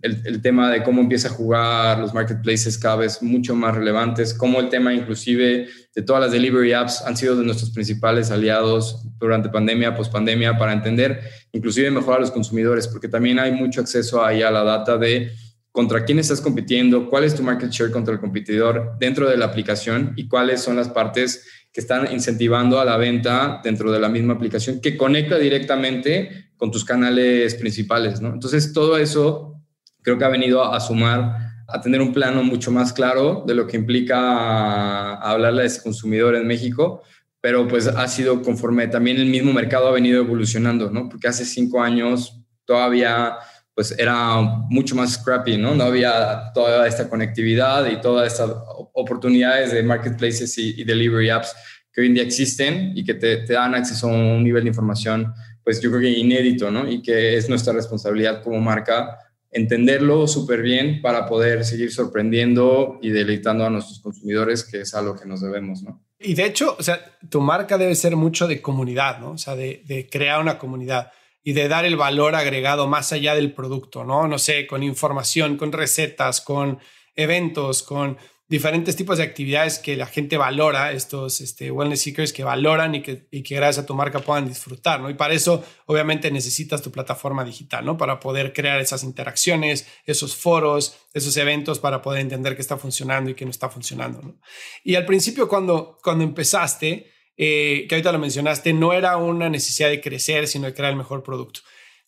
S1: El, tema de cómo empieza a jugar los marketplaces cada vez mucho más relevantes, cómo el tema inclusive de todas las delivery apps han sido de nuestros principales aliados durante pandemia, post pandemia, para entender inclusive mejor a los consumidores, porque también hay mucho acceso ahí a la data de contra quién estás compitiendo, cuál es tu market share contra el competidor dentro de la aplicación y cuáles son las partes que están incentivando a la venta dentro de la misma aplicación que conecta directamente con tus canales principales. Entonces, todo eso creo que ha venido a, sumar, a tener un plano mucho más claro de lo que implica hablarle a ese consumidor en México, pero pues ha sido conforme también el mismo mercado ha venido evolucionando, ¿no? Porque hace cinco años todavía pues era mucho más scrappy, ¿no? No había toda esta conectividad y todas estas oportunidades de marketplaces y, delivery apps que hoy en día existen y que te, te, dan acceso a un nivel de información, pues yo creo que inédito, ¿no? Y que es nuestra responsabilidad como marca entenderlo súper bien para poder seguir sorprendiendo y deleitando a nuestros consumidores, que es a lo que nos debemos, ¿no?
S2: Y de hecho, o sea, tu marca debe ser mucho de comunidad, ¿no? O sea, de, de crear una comunidad y de dar el valor agregado más allá del producto, ¿no? No sé, con información, con recetas, con eventos, con diferentes tipos de actividades que la gente valora, estos este, wellness seekers que valoran y que, y que gracias a tu marca puedan disfrutar, ¿no? Y para eso, obviamente, necesitas tu plataforma digital, ¿no? Para poder crear esas interacciones, esos foros, esos eventos para poder entender qué está funcionando y qué no está funcionando, ¿no? Y al principio, cuando, cuando empezaste, eh, que ahorita lo mencionaste, no era una necesidad de crecer, sino de crear el mejor producto.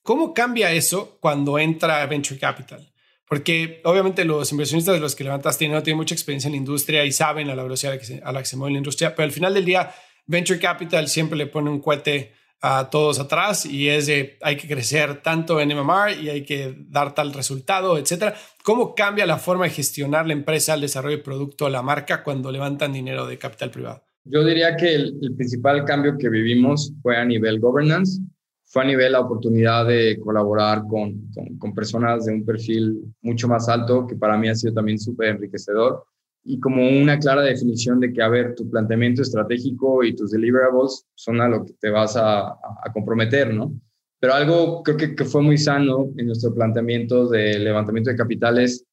S2: ¿Cómo cambia eso cuando entra Venture Capital? Porque obviamente los inversionistas de los que levantaste no tienen mucha experiencia en la industria y saben a la velocidad a la, que se, mueve la industria, pero al final del día, Venture Capital siempre le pone un cohete a todos atrás y es de hay que crecer tanto en MMR y hay que dar tal resultado, etcétera. ¿Cómo cambia la forma de gestionar la empresa, el desarrollo de producto, la marca cuando levantan dinero de capital privado?
S1: Yo diría que el, el principal cambio que vivimos fue a nivel governance, fue a nivel la oportunidad de colaborar con, con, con personas de un perfil mucho más alto, que para mí ha sido también súper enriquecedor y como una clara definición de que, a ver, tu planteamiento estratégico y tus deliverables son a lo que te vas a, a comprometer, ¿no? Pero algo creo que, que, fue muy sano en nuestro planteamiento de levantamiento de capitales,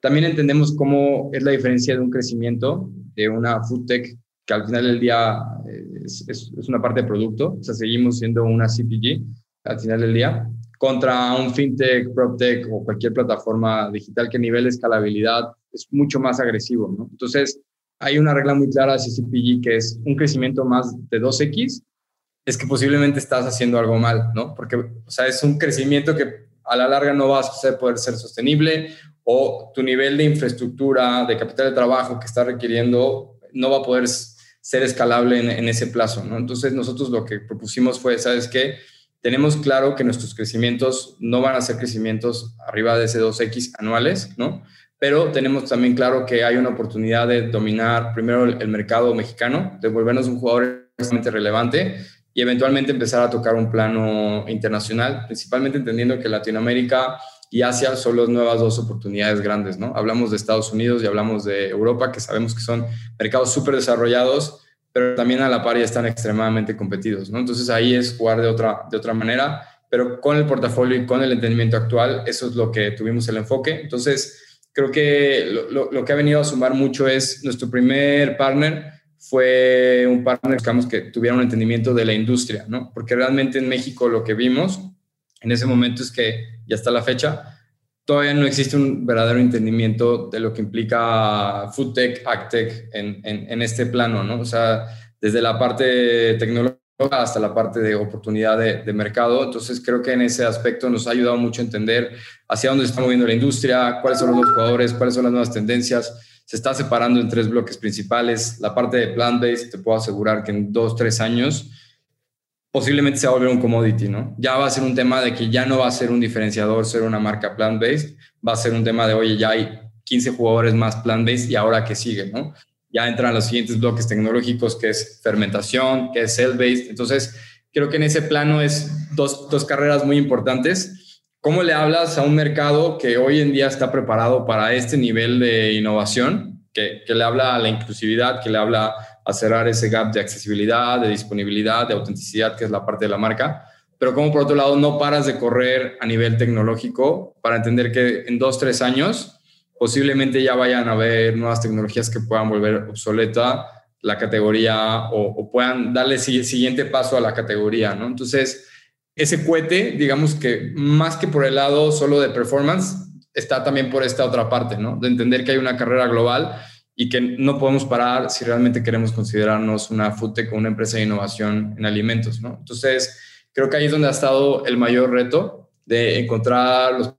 S1: también entendemos cómo es la diferencia de un crecimiento de una food tech que al final del día eh, es, es, es una parte de producto, o sea, seguimos siendo una CPG al final del día, contra un fintech, proptech o cualquier plataforma digital que a nivel de escalabilidad es mucho más agresivo, ¿no? Entonces, hay una regla muy clara de CCPG que es un crecimiento más de 2X, es que posiblemente estás haciendo algo mal, ¿no? Porque, o sea, es un crecimiento que a la larga no vas a poder ser sostenible o tu nivel de infraestructura, de capital de trabajo que está requiriendo no va a poder ser escalable en, en ese plazo, ¿no? Entonces, nosotros lo que propusimos fue, ¿sabes qué? Tenemos claro que nuestros crecimientos no van a ser crecimientos arriba de ese 2X anuales, ¿no? pero tenemos también claro que hay una oportunidad de dominar primero el, mercado mexicano, de volvernos un jugador extremadamente relevante y eventualmente empezar a tocar un plano internacional, principalmente entendiendo que Latinoamérica y Asia son las nuevas dos oportunidades grandes, ¿no? Hablamos de Estados Unidos y hablamos de Europa, que sabemos que son mercados súper desarrollados, pero también a la par ya están extremadamente competidos, ¿no? Entonces ahí es jugar de otra, de otra manera, pero con el portafolio y con el entendimiento actual, eso es lo que tuvimos el enfoque. Entonces, creo que lo, lo, que ha venido a sumar mucho es nuestro primer partner fue un partner digamos, que tuviera un entendimiento de la industria, ¿no? Porque realmente en México lo que vimos en ese momento es que, ya está la fecha, todavía no existe un verdadero entendimiento de lo que implica food tech, tech en, este plano, ¿no? O sea, desde la parte tecnológica hasta la parte de oportunidad de, de, mercado. Entonces creo que en ese aspecto nos ha ayudado mucho a entender hacia dónde se está moviendo la industria, cuáles son los jugadores, cuáles son las nuevas tendencias. Se está separando en tres bloques principales. La parte de plant-based, te puedo asegurar que en dos, tres años posiblemente se va a volver un commodity, ¿no? Ya va a ser un tema de que ya no va a ser un diferenciador ser una marca plant-based, va a ser un tema de, oye, ya hay 15 jugadores más plant-based y ahora qué sigue, ¿no? ya entran los siguientes bloques tecnológicos, que es fermentación, que es cell-based. Entonces, creo que en ese plano es dos, dos carreras muy importantes. ¿Cómo le hablas a un mercado que hoy en día está preparado para este nivel de innovación, que, que le habla a la inclusividad, que le habla a cerrar ese gap de accesibilidad, de disponibilidad, de autenticidad, que es la parte de la marca? Pero como por otro lado no paras de correr a nivel tecnológico para entender que en dos, tres años posiblemente ya vayan a haber nuevas tecnologías que puedan volver obsoleta la categoría o, puedan darle el siguiente paso a la categoría, ¿no? Entonces, ese cohete, digamos que más que por el lado solo de performance, está también por esta otra parte, ¿no? De entender que hay una carrera global y que no podemos parar si realmente queremos considerarnos una food tech o una empresa de innovación en alimentos, ¿no? Entonces, creo que ahí es donde ha estado el mayor reto de encontrar los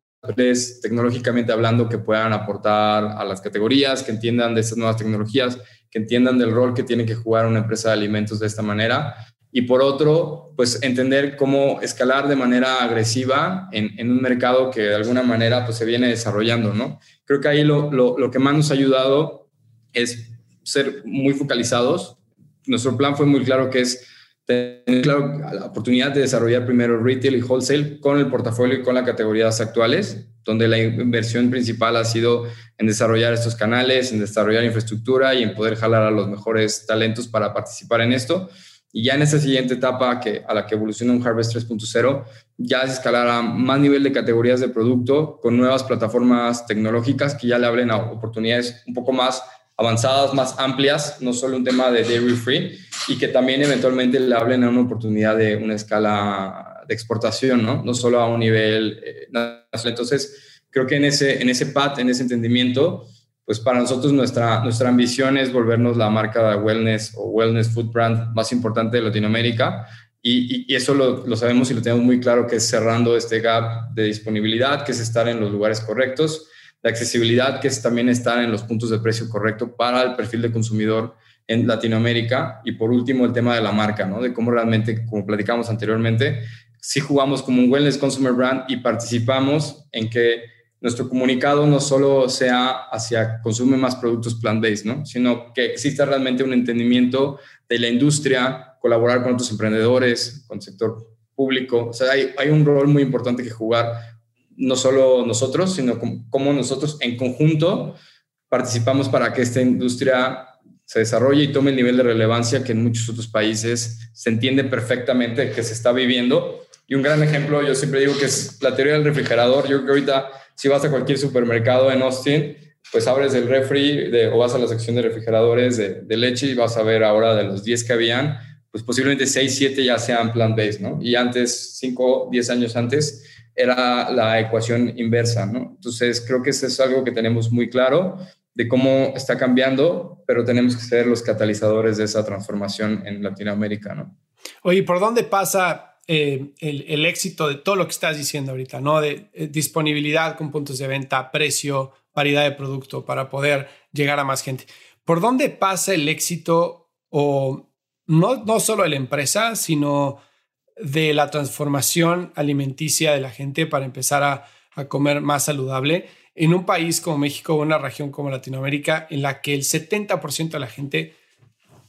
S1: tecnológicamente hablando que puedan aportar a las categorías, que entiendan de estas nuevas tecnologías, que entiendan del rol que tiene que jugar una empresa de alimentos de esta manera. Y por otro, pues entender cómo escalar de manera agresiva en, en un mercado que de alguna manera pues se viene desarrollando, ¿no? Creo que ahí lo, lo, lo que más nos ha ayudado es ser muy focalizados. Nuestro plan fue muy claro que es tener claro, la oportunidad de desarrollar primero retail y wholesale con el portafolio y con las categorías actuales, donde la inversión principal ha sido en desarrollar estos canales, en desarrollar infraestructura y en poder jalar a los mejores talentos para participar en esto. Y ya en esa siguiente etapa que, a la que evoluciona un Harvest 3.0, ya se escalará más nivel de categorías de producto con nuevas plataformas tecnológicas que ya le hablen a oportunidades un poco más avanzadas, más amplias, no solo un tema de dairy free, y que también eventualmente le hablen a una oportunidad de una escala de exportación, ¿no? No solo a un nivel eh, nacional. Entonces, creo que en ese, en ese PAT, en ese entendimiento, pues para nosotros nuestra, nuestra ambición es volvernos la marca de wellness o wellness food brand más importante de Latinoamérica. Y, y, eso lo, lo, sabemos y lo tenemos muy claro que es cerrando este gap de disponibilidad, que es estar en los lugares correctos, la accesibilidad, que es también estar en los puntos de precio correcto para el perfil de consumidor en Latinoamérica. Y por último, el tema de la marca, ¿no? De cómo realmente, como platicamos anteriormente, sí jugamos como un wellness consumer brand y participamos en que nuestro comunicado no solo sea hacia consume más productos plant-based, ¿no? sino que exista realmente un entendimiento de la industria, colaborar con otros emprendedores, con el sector público. O sea, hay, hay un rol muy importante que jugar, no solo nosotros, sino como, nosotros en conjunto participamos para que esta industria se desarrolle y tome el nivel de relevancia que en muchos otros países se entiende perfectamente que se está viviendo. Y un gran ejemplo, yo siempre digo que es la teoría del refrigerador. Yo creo que ahorita si vas a cualquier supermercado en Austin, pues abres el refri de, o vas a la sección de refrigeradores de, leche y vas a ver ahora de los 10 que habían, pues posiblemente 6, 7 ya sean plant-based, ¿no? Y antes, 5, 10 años antes, era la ecuación inversa, ¿no? Entonces, creo que eso es algo que tenemos muy claro de cómo está cambiando, pero tenemos que ser los catalizadores de esa transformación en Latinoamérica, ¿no?
S2: Oye, ¿por dónde pasa eh, el, éxito de todo lo que estás diciendo ahorita, ¿no? De eh, disponibilidad con puntos de venta, precio, variedad de producto para poder llegar a más gente. ¿Por dónde pasa el éxito o no, no solo de la empresa, sino de la transformación alimenticia de la gente para empezar a, a comer más saludable en un país como México una región como Latinoamérica en la que el 70% de la gente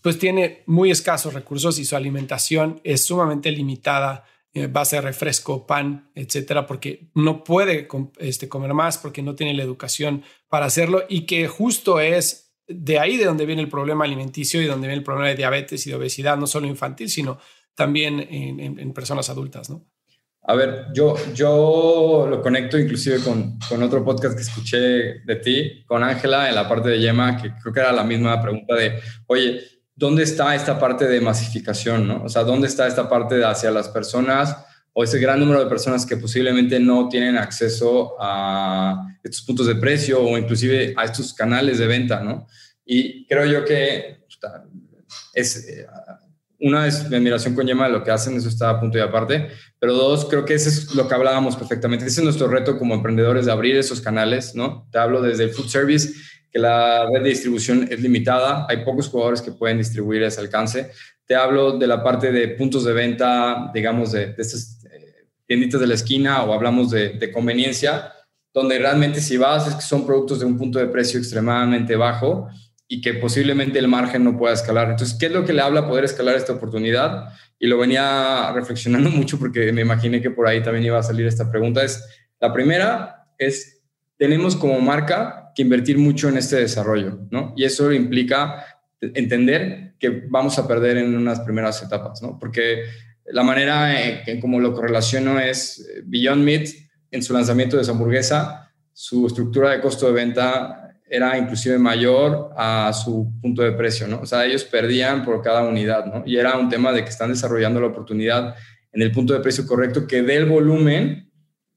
S2: pues tiene muy escasos recursos y su alimentación es sumamente limitada, eh, base de refresco, pan, etcétera, porque no puede este, comer más, porque no tiene la educación para hacerlo y que justo es de ahí de donde viene el problema alimenticio y donde viene el problema de diabetes y de obesidad, no solo infantil, sino también en, personas adultas, ¿no?
S1: A ver, yo, yo lo conecto inclusive con, con otro podcast que escuché de ti, con Ángela, en la parte de Yema, que creo que era la misma pregunta de, oye, ¿dónde está esta parte de masificación? ¿no? O sea, ¿dónde está esta parte de hacia las personas o ese gran número de personas que posiblemente no tienen acceso a estos puntos de precio o inclusive a estos canales de venta? ¿no? Y creo yo que es eh, una es mi admiración con Yema de lo que hacen, eso está a punto y aparte, pero dos, creo que ese es lo que hablábamos perfectamente. Ese es nuestro reto como emprendedores de abrir esos canales, ¿no? Te hablo desde el food service que la red de distribución es limitada, hay pocos jugadores que pueden distribuir ese alcance. Te hablo de la parte de puntos de venta, digamos, de, de estas eh, tienditas de la esquina o hablamos de, de, conveniencia, donde realmente si vas es que son productos de un punto de precio extremadamente bajo y que posiblemente el margen no pueda escalar. Entonces, ¿qué es lo que le habla poder escalar esta oportunidad? Y lo venía reflexionando mucho porque me imaginé que por ahí también iba a salir esta pregunta. Es, la primera es, tenemos como marca que invertir mucho en este desarrollo, ¿no? Y eso implica entender que vamos a perder en unas primeras etapas, ¿no? Porque la manera en, como lo correlaciono es eh, Beyond Meat, en su lanzamiento de su hamburguesa, su estructura de costo de venta era inclusive mayor a su punto de precio, ¿no? O sea, ellos perdían por cada unidad, ¿no? Y era un tema de que están desarrollando la oportunidad en el punto de precio correcto que dé el volumen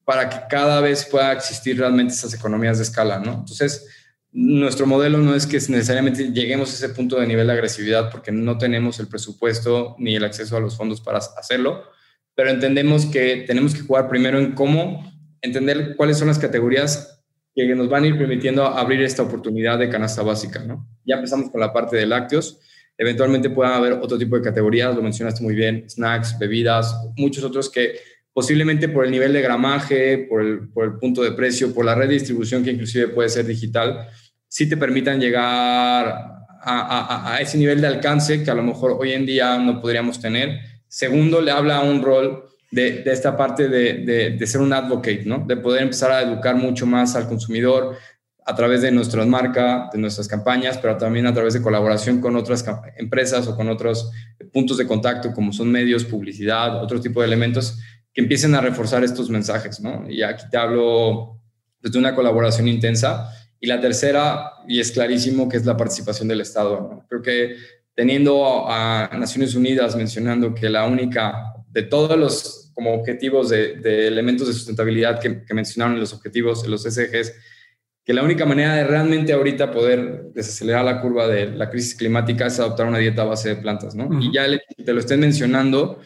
S1: para que cada vez pueda existir realmente esas economías de escala, ¿no? Entonces, nuestro modelo no es que necesariamente lleguemos a ese punto de nivel de agresividad porque no tenemos el presupuesto ni el acceso a los fondos para hacerlo, pero entendemos que tenemos que jugar primero en cómo entender cuáles son las categorías que nos van a ir permitiendo abrir esta oportunidad de canasta básica, ¿no? Ya empezamos con la parte de lácteos, eventualmente puedan haber otro tipo de categorías, lo mencionaste muy bien, snacks, bebidas, muchos otros que posiblemente por el nivel de gramaje, por el, punto de precio, por la red de distribución que inclusive puede ser digital, sí te permitan llegar a, a, ese nivel de alcance que a lo mejor hoy en día no podríamos tener. Segundo, le habla a un rol de, esta parte de, de, de, ser un advocate, ¿no? de poder empezar a educar mucho más al consumidor a través de nuestras marcas, de nuestras campañas, pero también a través de colaboración con otras empresas o con otros puntos de contacto como son medios, publicidad, otro tipo de elementos que empiecen a reforzar estos mensajes, ¿no? Y aquí te hablo de una colaboración intensa. Y la tercera, y es clarísimo, que es la participación del Estado. ¿no? Creo que teniendo a Naciones Unidas mencionando que la única de todos los como objetivos de, de elementos de sustentabilidad que, que, mencionaron en los objetivos, en los SDGs, que la única manera de realmente ahorita poder desacelerar la curva de la crisis climática es adoptar una dieta a base de plantas, ¿no? Y ya te lo estén mencionando,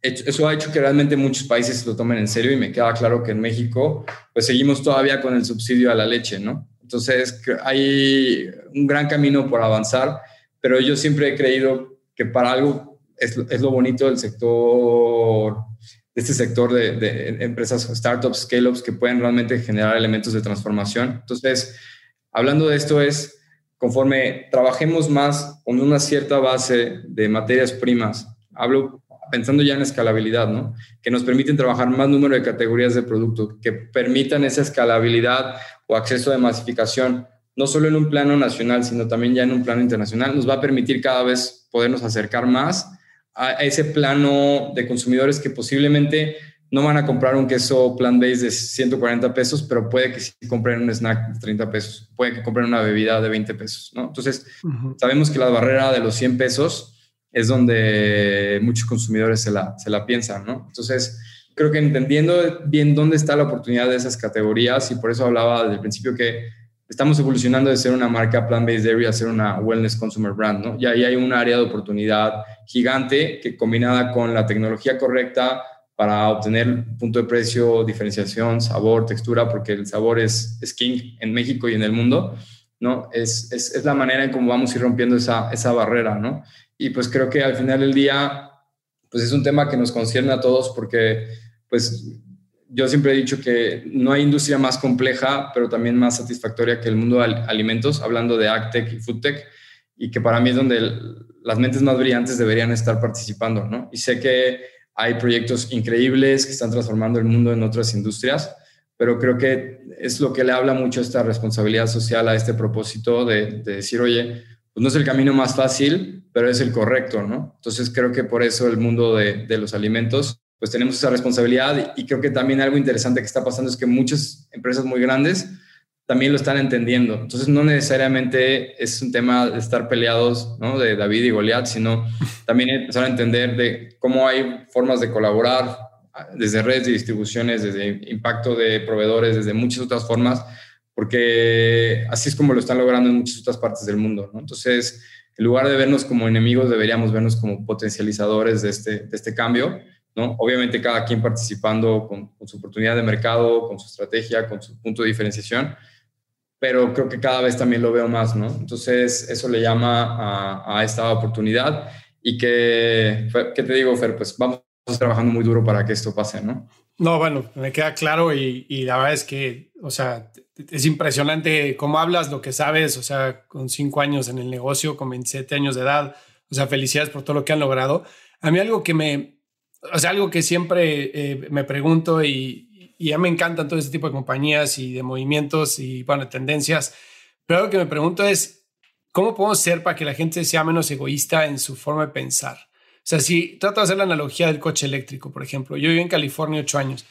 S1: eso ha hecho que realmente muchos países lo tomen en serio y me queda claro que en México pues seguimos todavía con el subsidio a la leche, ¿no? Entonces hay un gran camino por avanzar, pero yo siempre he creído que para algo es, es lo bonito del sector, este sector de, empresas, startups, scale-ups que pueden realmente generar elementos de transformación. Entonces, hablando de esto es, conforme trabajemos más con una cierta base de materias primas, hablo pensando ya en escalabilidad, ¿no? Que nos permiten trabajar más número de categorías de producto, que permitan esa escalabilidad o acceso de masificación, no solo en un plano nacional, sino también ya en un plano internacional, nos va a permitir cada vez podernos acercar más a ese plano de consumidores que posiblemente no van a comprar un queso plant-based de 140 pesos, pero puede que sí compren un snack de 30 pesos, puede que compren una bebida de 20 pesos, ¿no? Entonces, sabemos que la barrera de los 100 pesos es donde muchos consumidores se la, se la piensan, ¿no? Entonces, creo que entendiendo bien dónde está la oportunidad de esas categorías, y por eso hablaba desde el principio que estamos evolucionando de ser una marca plant-based dairy a ser una wellness consumer brand, ¿no? Y ahí hay un área de oportunidad gigante que combinada con la tecnología correcta para obtener punto de precio, diferenciación, sabor, textura, porque el sabor es, es king en México y en el mundo, ¿no? Es, es, es, la manera en cómo vamos a ir rompiendo esa, esa barrera, ¿no? y pues creo que al final del día, pues es un tema que nos concierne a todos porque pues yo siempre he dicho que no hay industria más compleja, pero también más satisfactoria que el mundo de alimentos, hablando de AgTech y FoodTech, y que para mí es donde las mentes más brillantes deberían estar participando, ¿no? Y sé que hay proyectos increíbles que están transformando el mundo en otras industrias, pero creo que es lo que le habla mucho esta responsabilidad social a este propósito de, de decir, oye, pues no es el camino más fácil, pero es el correcto, ¿no? Entonces creo que por eso el mundo de, los alimentos, pues tenemos esa responsabilidad y, creo que también algo interesante que está pasando es que muchas empresas muy grandes también lo están entendiendo. Entonces no necesariamente es un tema de estar peleados, ¿no? De David y Goliat, sino también empezar a entender de cómo hay formas de colaborar desde redes de distribuciones, desde impacto de proveedores, desde muchas otras formas, porque así es como lo están logrando en muchas otras partes del mundo, ¿no? Entonces, en lugar de vernos como enemigos, deberíamos vernos como potencializadores de este, de este cambio, ¿no? Obviamente cada quien participando con, su oportunidad de mercado, con su estrategia, con su punto de diferenciación, pero creo que cada vez también lo veo más, ¿no? Entonces eso le llama a, esta oportunidad y que, ¿qué te digo, Fer? Pues vamos trabajando muy duro para que esto pase, ¿no?
S2: No, bueno, me queda claro y, y la verdad es que, o sea, es impresionante cómo hablas, lo que sabes, o sea, con cinco años en el negocio, con 27 años de edad, o sea, felicidades por todo lo que han logrado. A mí algo que me, o sea, algo que siempre eh, me pregunto y, ya me encantan todo este tipo de compañías y de movimientos y, bueno, tendencias, pero algo que me pregunto es, ¿cómo podemos ser para que la gente sea menos egoísta en su forma de pensar? O sea, si trato de hacer la analogía del coche eléctrico, por ejemplo, yo viví en California ocho años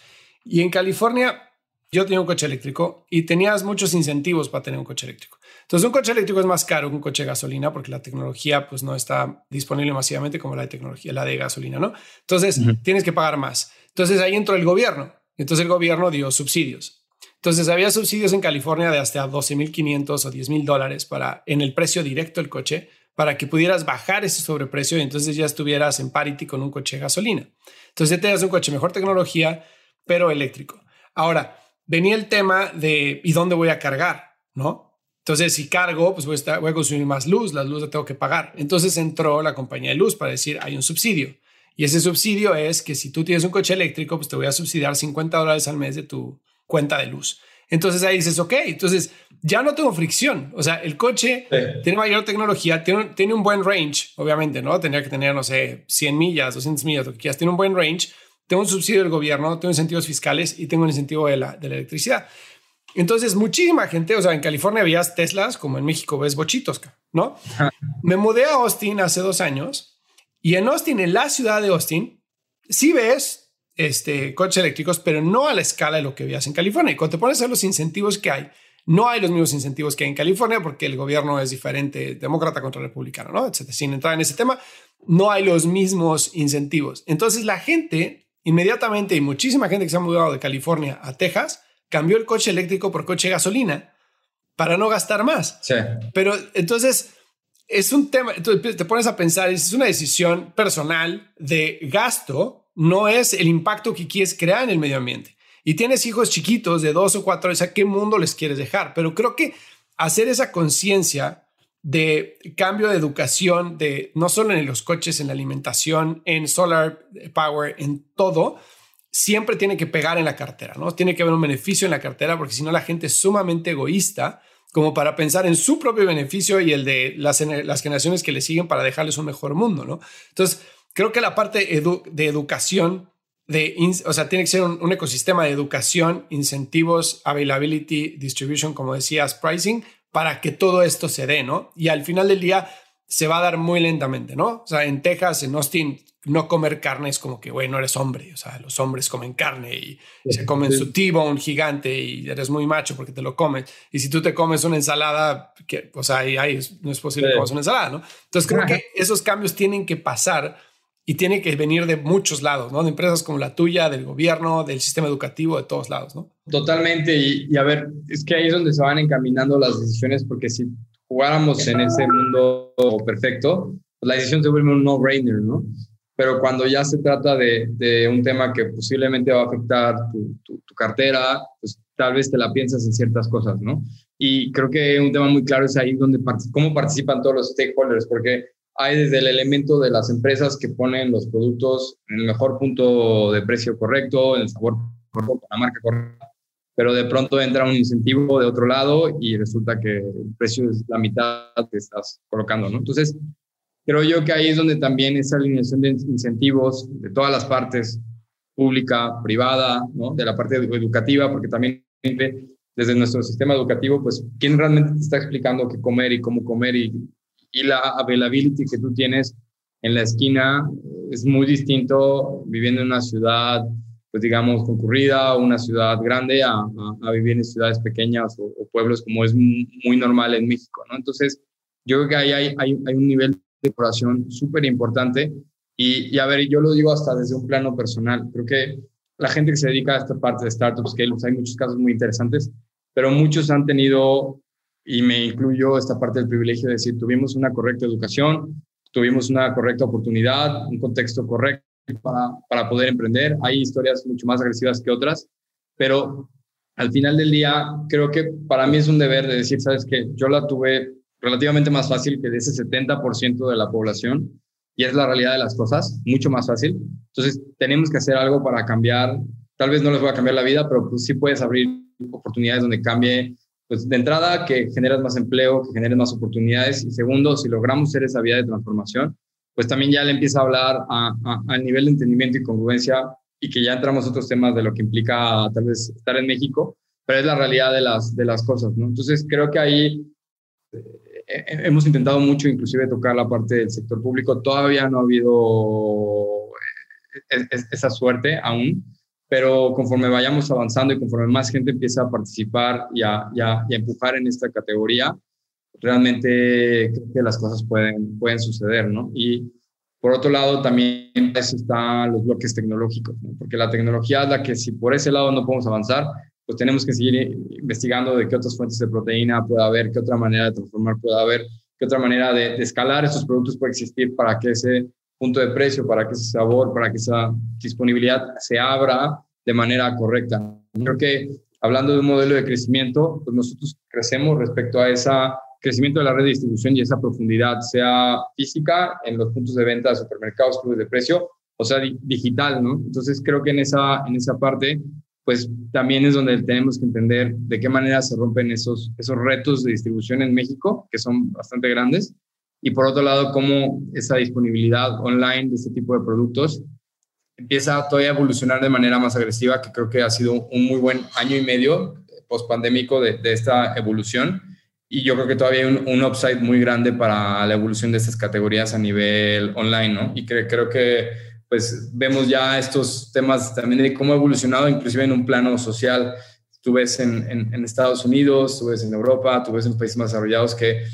S2: y en California yo tenía un coche eléctrico y tenías muchos incentivos para tener un coche eléctrico. Entonces, un coche eléctrico es más caro que un coche de gasolina porque la tecnología pues no está disponible masivamente como la de tecnología, la de gasolina, ¿no? Entonces, tienes que pagar más. Entonces, ahí entró el gobierno. Entonces, el gobierno dio subsidios. Entonces, había subsidios en California de hasta 12.500 o 10.000 dólares para en el precio directo del coche para que pudieras bajar ese sobreprecio y entonces ya estuvieras en parity con un coche de gasolina. Entonces, ya tenías un coche mejor tecnología, pero eléctrico. Ahora, venía el tema de ¿y dónde voy a cargar? ¿No? Entonces, si cargo, pues voy a, voy a consumir más luz, la luz la tengo que pagar. Entonces entró la compañía de luz para decir, hay un subsidio. Y ese subsidio es que si tú tienes un coche eléctrico, pues te voy a subsidiar 50 dólares al mes de tu cuenta de luz. Entonces ahí dices, ok, entonces ya no tengo fricción. O sea, el coche tiene mayor tecnología, tiene, tiene un buen range, obviamente, ¿no? Tendría que tener, no sé, 100 millas, 200 millas, lo que quieras. Tiene un buen range tengo un subsidio del gobierno, tengo incentivos fiscales y tengo un incentivo de la, de la electricidad. Entonces, muchísima gente, o sea, en California veías Teslas, como en México ves bochitos, ¿no? Me mudé a Austin hace dos años y en Austin, en la ciudad de Austin, sí ves este, coches eléctricos, pero no a la escala de lo que veías en California. Y cuando te pones a los incentivos que hay, no hay los mismos incentivos que hay en California porque el gobierno es diferente, demócrata contra republicano, ¿no? Sin entrar en ese tema, no hay los mismos incentivos. Entonces, la gente Inmediatamente, y muchísima gente que se ha mudado de California a Texas cambió el coche eléctrico por coche gasolina para no gastar más.
S1: Sí.
S2: Pero entonces es un tema, te pones a pensar, es una decisión personal de gasto, no es el impacto que quieres crear en el medio ambiente. Y tienes hijos chiquitos de dos o cuatro años, ¿a qué mundo les quieres dejar? Pero creo que hacer esa conciencia de cambio de educación, de no solo en los coches, en la alimentación, en solar power, en todo, siempre tiene que pegar en la cartera, ¿no? Tiene que haber un beneficio en la cartera porque si no la gente es sumamente egoísta como para pensar en su propio beneficio y el de las, generaciones que le siguen para dejarles un mejor mundo, ¿no? Entonces, creo que la parte de educación, de, o sea, tiene que ser un, ecosistema de educación, incentivos, availability, distribution, como decías, pricing, para que todo esto se dé, ¿no? Y al final del día se va a dar muy lentamente, ¿no? O sea, en Texas, en Austin, no comer carne es como que, güey, no eres hombre. O sea, los hombres comen carne y, se comen su T-bone gigante y eres muy macho porque te lo comes. Y si tú te comes una ensalada, que, pues ahí, ahí no es posible que comas una ensalada, ¿no? Entonces creo que esos cambios tienen que pasar y tienen que venir de muchos lados, ¿no? De empresas como la tuya, del gobierno, del sistema educativo, de todos lados, ¿no?
S1: Totalmente. Y, y a ver, es que ahí es donde se van encaminando las decisiones porque si jugáramos en ese mundo perfecto, pues la decisión se vuelve un no-brainer, ¿no? Pero cuando ya se trata de, de, un tema que posiblemente va a afectar tu, tu, cartera, pues tal vez te la piensas en ciertas cosas, ¿no? Y creo que un tema muy claro es ahí donde cómo participan todos los stakeholders, porque hay desde el elemento de las empresas que ponen los productos en el mejor punto de precio correcto, en el sabor correcto, con la marca correcta, pero de pronto entra un incentivo de otro lado y resulta que el precio es la mitad que estás colocando, ¿no? Entonces, creo yo que ahí es donde también esa alineación de incentivos de todas las partes, pública, privada, ¿no? de la parte educativa, porque también desde nuestro sistema educativo, pues, ¿quién realmente te está explicando qué comer y cómo comer? Y, y la availability que tú tienes en la esquina es muy distinto viviendo en una ciudad, pues digamos, concurrida, una ciudad grande, a, a, vivir en ciudades pequeñas o, pueblos como es muy, normal en México, ¿no? Entonces, yo creo que ahí hay, hay, hay un nivel decoración súper importante. Y, a ver, yo lo digo hasta desde un plano personal. Creo que la gente que se dedica a esta parte de startups, que hay muchos casos muy interesantes, pero muchos han tenido, y me incluyo esta parte del privilegio de decir, tuvimos una correcta educación, tuvimos una correcta oportunidad, un contexto correcto para, para poder emprender. Hay historias mucho más agresivas que otras, pero al final del día, creo que para mí es un deber de decir, sabes que yo la tuve relativamente más fácil que de ese 70% de la población y es la realidad de las cosas, mucho más fácil. Entonces, tenemos que hacer algo para cambiar, tal vez no les voy a cambiar la vida, pero pues sí puedes abrir oportunidades donde cambie, pues de entrada que generas más empleo, que generes más oportunidades y segundo, si logramos ser esa vía de transformación, pues también ya le empieza a hablar al nivel de entendimiento y congruencia y que ya entramos a otros temas de lo que implica tal vez estar en México, pero es la realidad de las, de las cosas, ¿no? Entonces, creo que ahí hemos intentado mucho, inclusive tocar la parte del sector público. Todavía no ha habido eh, esa suerte aún, pero conforme vayamos avanzando y conforme más gente empieza a participar y a, empujar en esta categoría, realmente creo que las cosas pueden, pueden suceder, ¿no? Y por otro lado, también están los bloques tecnológicos, porque la tecnología es la que si por ese lado no podemos avanzar, pues tenemos que seguir investigando de qué otras fuentes de proteína puede haber, qué otra manera de transformar puede haber, qué otra manera de, escalar estos productos puede existir para que ese punto de precio, para que ese sabor, para que esa disponibilidad se abra de manera correcta. Creo que hablando de un modelo de crecimiento, pues nosotros crecemos respecto a ese crecimiento de la red de distribución y esa profundidad, sea física en los puntos de venta de supermercados, clubes de precio, o sea, digital, ¿no? Entonces creo que en esa, en esa parte pues también es donde tenemos que entender de qué manera se rompen esos, esos retos de distribución en México, que son bastante grandes, y por otro lado, cómo esa disponibilidad online de este tipo de productos empieza todavía a evolucionar de manera más agresiva, que creo que ha sido un muy buen año y medio post-pandémico de, de, esta evolución. Y yo creo que todavía hay un, upside muy grande para la evolución de estas categorías a nivel online, ¿no? Y creo que pues vemos ya estos temas también de cómo ha evolucionado, inclusive en un plano social. Tú ves en, en, Estados Unidos, tú ves en Europa, tú ves en países más desarrollados que eh,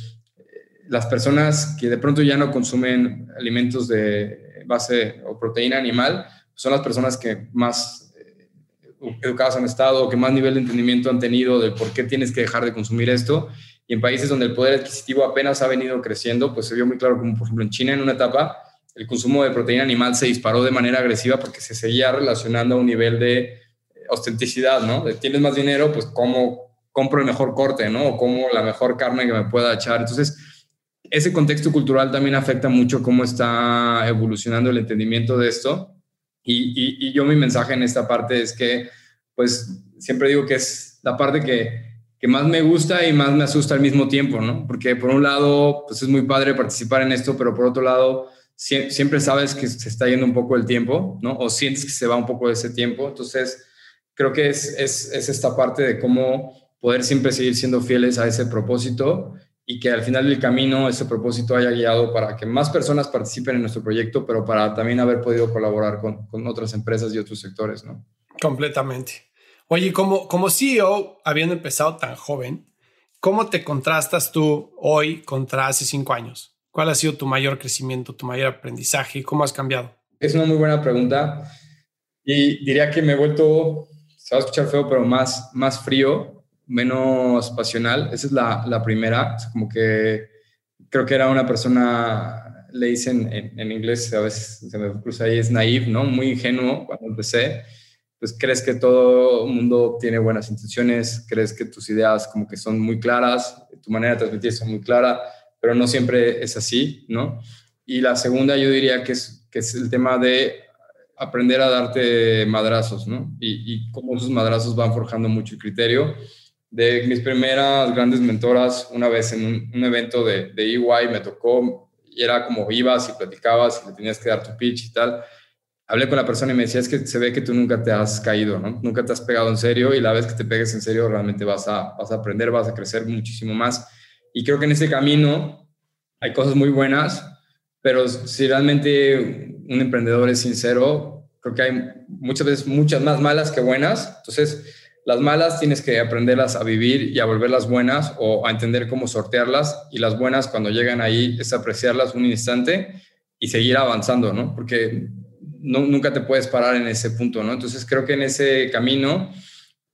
S1: las personas que de pronto ya no consumen alimentos de base o proteína animal son las personas que más eh, educadas han estado, que más nivel de entendimiento han tenido de por qué tienes que dejar de consumir esto. Y en países donde el poder adquisitivo apenas ha venido creciendo, pues se vio muy claro como por ejemplo en China en una etapa el consumo de proteína animal se disparó de manera agresiva porque se seguía relacionando a un nivel de eh, ostenticidad, ¿no? De tienes más dinero, pues cómo compro el mejor corte, ¿no? O como la mejor carne que me pueda echar. Entonces, ese contexto cultural también afecta mucho cómo está evolucionando el entendimiento de esto. Y, y, yo mi mensaje en esta parte es que, pues, siempre digo que es la parte que, que más me gusta y más me asusta al mismo tiempo, ¿no? Porque por un lado, pues es muy padre participar en esto, pero por otro lado, siempre sabes que se está yendo un poco el tiempo, ¿no? O sientes que se va un poco de ese tiempo. Entonces, creo que es, es, es esta parte de cómo poder siempre seguir siendo fieles a ese propósito y que al final del camino ese propósito haya guiado para que más personas participen en nuestro proyecto, pero para también haber podido colaborar con, con otras empresas y otros sectores, ¿no?
S2: Completamente. Oye, como, como CEO, habiendo empezado tan joven, ¿cómo te contrastas tú hoy contra hace cinco años? ¿Cuál ha sido tu mayor crecimiento, tu mayor aprendizaje? ¿Cómo has cambiado?
S1: Es una muy buena pregunta y diría que me he vuelto, se va a escuchar feo, pero más, más frío menos pasional. Esa es la, la primera. como que creo que era una persona, le dicen en, inglés, a veces se me cruza ahí, es naive, ¿no? Muy ingenuo cuando empecé. Pues crees que todo el mundo tiene buenas intenciones, crees que tus ideas como que son muy claras, tu manera de transmitir es muy clara, pero no siempre es así, ¿no? Y la segunda yo diría que es, que es el tema de aprender a darte madrazos, ¿no? Y, y cómo esos madrazos van forjando mucho el criterio de mis primeras grandes mentoras, una vez en un, evento de, de, EY me tocó y era como ibas y platicabas y le tenías que dar tu pitch y tal. Hablé con la persona y me decía, es que se ve que tú nunca te has caído, ¿no? Nunca te has pegado en serio y la vez que te pegues en serio realmente vas a, vas a aprender, vas a crecer muchísimo más. Y creo que en ese camino hay cosas muy buenas, pero si realmente un emprendedor es sincero, creo que hay muchas veces muchas más malas que buenas. Entonces, las malas tienes que aprenderlas a vivir y a volverlas buenas o a entender cómo sortearlas y las buenas cuando llegan ahí es apreciarlas un instante y seguir avanzando, ¿no? Porque nunca te puedes parar en ese punto, ¿no? Entonces creo que en ese camino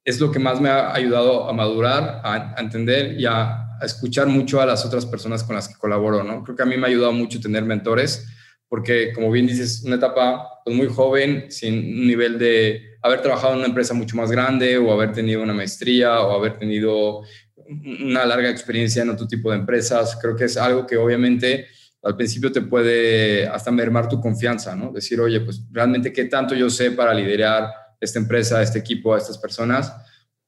S1: es lo que más me ha ayudado a madurar, a, entender y a, escuchar mucho a las otras personas con las que colaboro, ¿no? Creo que a mí me ha ayudado mucho tener mentores porque, como bien dices, una etapa pues, muy joven, sin un nivel de haber trabajado en una empresa mucho más grande o haber tenido una maestría o haber tenido una larga experiencia en otro tipo de empresas. Creo que es algo que obviamente al principio te puede hasta mermar tu confianza, ¿no? Decir, oye, pues realmente qué tanto yo sé para liderar esta empresa, este equipo, a estas personas.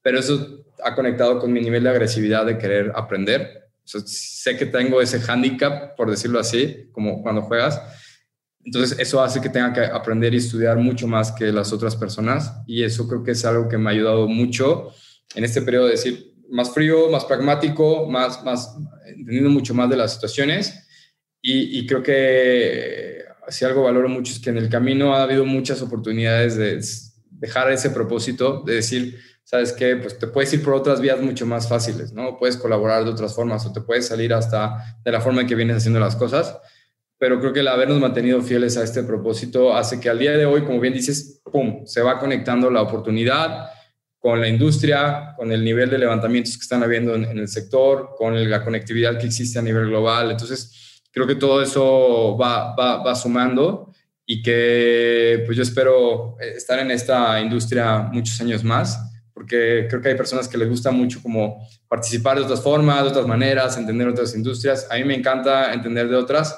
S1: Pero eso ha conectado con mi nivel de agresividad de querer aprender. sé que tengo ese handicap, por decirlo así, como cuando juegas, entonces, eso hace que tenga que aprender y estudiar mucho más que las otras personas. Y eso creo que es algo que me ha ayudado mucho en este periodo de decir más frío, más pragmático, más, más entendiendo mucho más de las situaciones. Y, creo que si algo valoro mucho es que en el camino ha habido muchas oportunidades de dejar ese propósito, de decir, ¿sabes qué? Pues te puedes ir por otras vías mucho más fáciles, ¿no? Puedes colaborar de otras formas o te puedes salir hasta de la forma en que vienes haciendo las cosas pero creo que el habernos mantenido fieles a este propósito hace que al día de hoy, como bien dices, ¡pum!, se va conectando la oportunidad con la industria, con el nivel de levantamientos que están habiendo en, el sector, con la conectividad que existe a nivel global. Entonces, creo que todo eso va, va, va sumando y que pues yo espero estar en esta industria muchos años más, porque creo que hay personas que les gusta mucho como participar de otras formas, de otras maneras, entender otras industrias. A mí me encanta entender de otras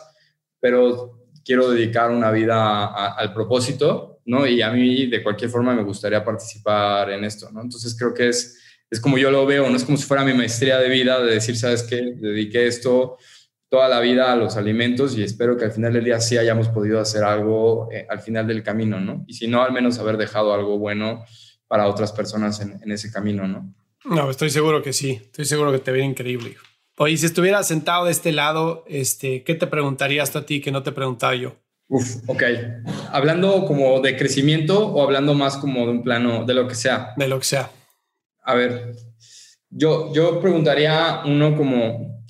S1: pero quiero dedicar una vida al propósito, ¿no? Y a mí de cualquier forma me gustaría participar en esto, ¿no? Entonces creo que es, es como yo lo veo, no es como si fuera mi maestría de vida, de decir, ¿sabes qué? Dediqué esto toda la vida a los alimentos y espero que al final del día sí hayamos podido hacer algo eh, al final del camino, ¿no? Y si no, al menos haber dejado algo bueno para otras personas en, en ese camino, ¿no?
S2: No, estoy seguro que sí, estoy seguro que te ve increíble. Oye, si estuviera sentado de este lado, este, ¿qué te preguntarías a ti que no te preguntaba yo?
S1: Uf, ok. Hablando como de crecimiento o hablando más como de un plano, de lo que sea.
S2: De lo que sea.
S1: A ver, yo, yo preguntaría uno como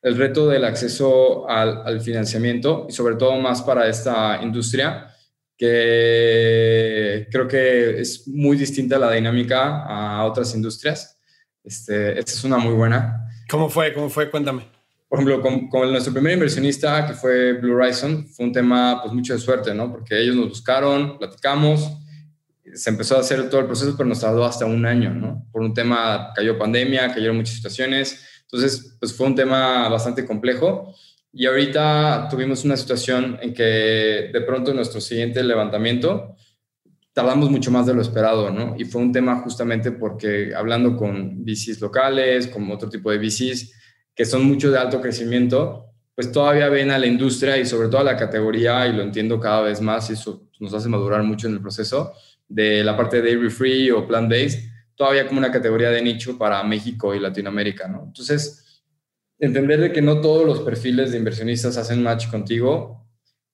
S1: el reto del acceso al, financiamiento y sobre todo más para esta industria que creo que es muy distinta la dinámica a otras industrias. Este, esta es una muy buena.
S2: ¿Cómo fue? ¿Cómo fue? Cuéntame.
S1: Por ejemplo, con, nuestro primer inversionista, que fue Blue Horizon, fue un tema pues mucho de suerte, ¿no? Porque ellos nos buscaron, platicamos, se empezó a hacer todo el proceso, pero nos tardó hasta un año, ¿no? Por un tema, cayó pandemia, cayeron muchas situaciones, entonces pues fue un tema bastante complejo, Y ahorita tuvimos una situación en que de pronto nuestro siguiente levantamiento tardamos mucho más de lo esperado, ¿no? Y fue un tema justamente porque hablando con VCs locales, con otro tipo de VCs que son mucho de alto crecimiento, pues todavía ven a la industria y sobre todo a la categoría, y lo entiendo cada vez más, y eso nos hace madurar mucho en el proceso, de la parte de dairy free o plant-based, todavía como una categoría de nicho para México y Latinoamérica, ¿no? Entonces, entender de que no todos los perfiles de inversionistas hacen match contigo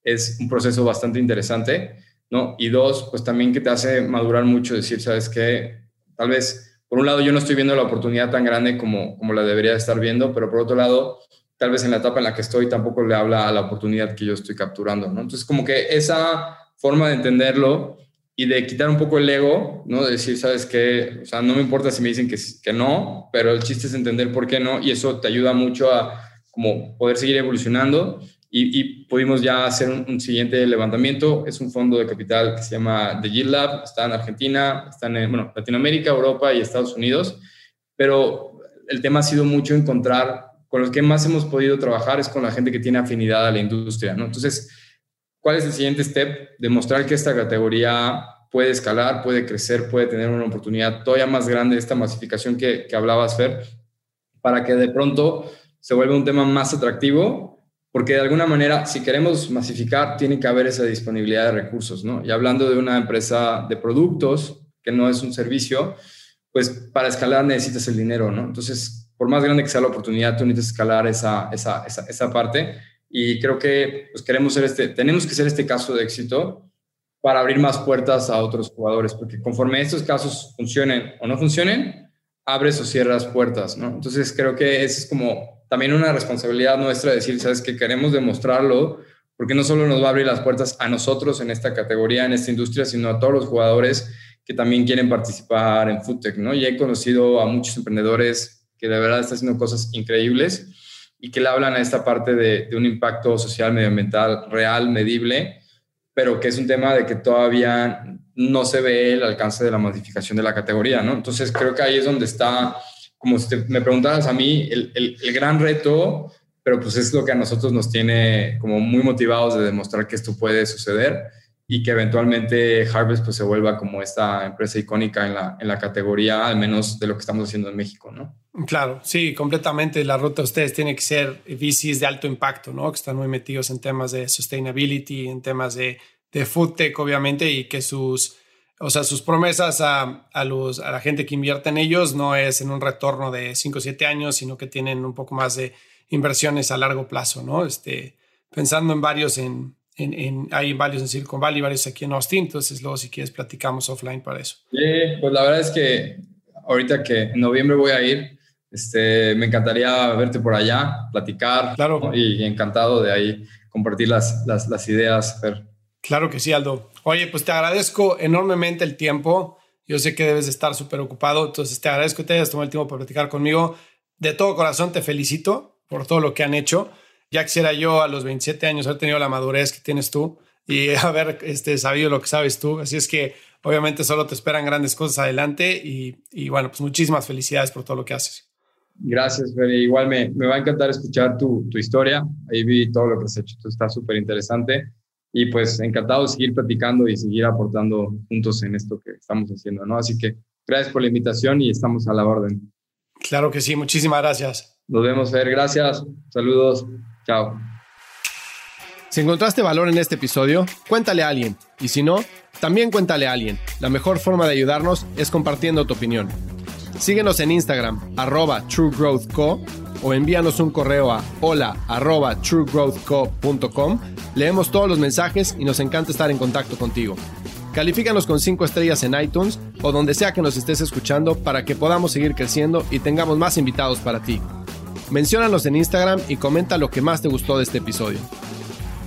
S1: es un proceso bastante interesante, ¿no? Y dos, pues también que te hace madurar mucho, decir, ¿sabes qué? Tal vez, por un lado, yo no estoy viendo la oportunidad tan grande como, como la debería estar viendo, pero por otro lado, tal vez en la etapa en la que estoy tampoco le habla a la oportunidad que yo estoy capturando, ¿no? Entonces, como que esa forma de entenderlo y de quitar un poco el ego, ¿no? De decir, ¿sabes qué? O sea, no me importa si me dicen que, que no, pero el chiste es entender por qué no y eso te ayuda mucho a como poder seguir evolucionando y, pudimos ya hacer un, siguiente levantamiento. Es un fondo de capital que se llama The Yield Lab, está en Argentina, está en, bueno, Latinoamérica, Europa y Estados Unidos, pero el tema ha sido mucho encontrar con los que más hemos podido trabajar es con la gente que tiene afinidad a la industria, ¿no? Entonces, ¿cuál es el siguiente step? Demostrar que esta categoría puede escalar, puede crecer, puede tener una oportunidad todavía más grande, esta masificación que, que hablabas, Fer, para que de pronto se vuelva un tema más atractivo, porque de alguna manera, si queremos masificar, tiene que haber esa disponibilidad de recursos, ¿no? Y hablando de una empresa de productos, que no es un servicio, pues para escalar necesitas el dinero, ¿no? Entonces, por más grande que sea la oportunidad, tú necesitas escalar esa, esa, esa, esa parte. Y creo que pues, queremos ser este, tenemos que ser este caso de éxito para abrir más puertas a otros jugadores, porque conforme estos casos funcionen o no funcionen, abres o cierras puertas, ¿no? Entonces creo que es como también una responsabilidad nuestra decir, sabes que queremos demostrarlo, porque no solo nos va a abrir las puertas a nosotros en esta categoría, en esta industria, sino a todos los jugadores que también quieren participar en FoodTech, ¿no? Y he conocido a muchos emprendedores que de verdad está haciendo cosas increíbles y que le hablan a esta parte de, un impacto social, medioambiental real, medible, pero que es un tema de que todavía no se ve el alcance de la modificación de la categoría, ¿no? Entonces creo que ahí es donde está, como si me preguntaras a mí, el, el gran reto, pero pues es lo que a nosotros nos tiene como muy motivados de demostrar que esto puede suceder y que eventualmente Harvest pues se vuelva como esta empresa icónica en la, en la categoría, al menos de lo que estamos haciendo en México, ¿no?
S2: Claro, sí, completamente. La ruta de ustedes tiene que ser VCs de alto impacto, ¿no? Que están muy metidos en temas de sustainability, en temas de, de food tech, obviamente, y que sus, o sea, sus promesas a, a, los, a la gente que invierte en ellos no es en un retorno de 5 o 7 años, sino que tienen un poco más de inversiones a largo plazo, ¿no? Este, pensando en varios en en, hay varios en Silicon Valley, varios aquí en Austin, entonces luego si quieres platicamos offline para eso.
S1: Sí, pues la verdad es que ahorita que en noviembre voy a ir, este, me encantaría verte por allá, platicar.
S2: Claro.
S1: Y encantado de ahí compartir las, las, las ideas, Fer.
S2: Claro que sí, Aldo. Oye, pues te agradezco enormemente el tiempo. Yo sé que debes de estar súper ocupado, entonces te agradezco que te hayas tomado el tiempo para platicar conmigo. De todo corazón te felicito por todo lo que han hecho ya quisiera yo a los 27 años haber tenido la madurez que tienes tú y haber este, sabido lo que sabes tú. Así es que obviamente solo te esperan grandes cosas adelante y, bueno, pues muchísimas felicidades por todo lo que haces.
S1: Gracias, Feli. Igual me, me, va a encantar escuchar tu, tu, historia. Ahí vi todo lo que has hecho. Esto está súper interesante. Y pues encantado de seguir platicando y seguir aportando juntos en esto que estamos haciendo, ¿no? Así que gracias por la invitación y estamos a la orden.
S2: Claro que sí. Muchísimas gracias.
S1: Nos vemos, Fer. Gracias. Saludos. Chao.
S2: Si encontraste valor en este episodio, cuéntale a alguien. Y si no, también cuéntale a alguien. La mejor forma de ayudarnos es compartiendo tu opinión. Síguenos en Instagram, arroba truegrowthco, o envíanos un correo a hola arroba truegrowthco.com. Leemos todos los mensajes y nos encanta estar en contacto contigo. Califícanos con 5 estrellas en iTunes o donde sea que nos estés escuchando para que podamos seguir creciendo y tengamos más invitados para ti. Menciónanos en Instagram y comenta lo que más te gustó de este episodio.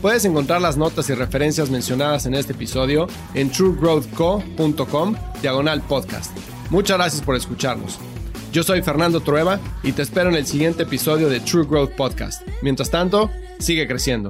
S2: Puedes encontrar las notas y referencias mencionadas en este episodio en truegrowthco.com diagonal podcast. Muchas gracias por escucharnos. Yo soy Fernando Trueba y te espero en el siguiente episodio de True Growth Podcast. Mientras tanto, sigue creciendo.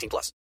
S3: 18 plus.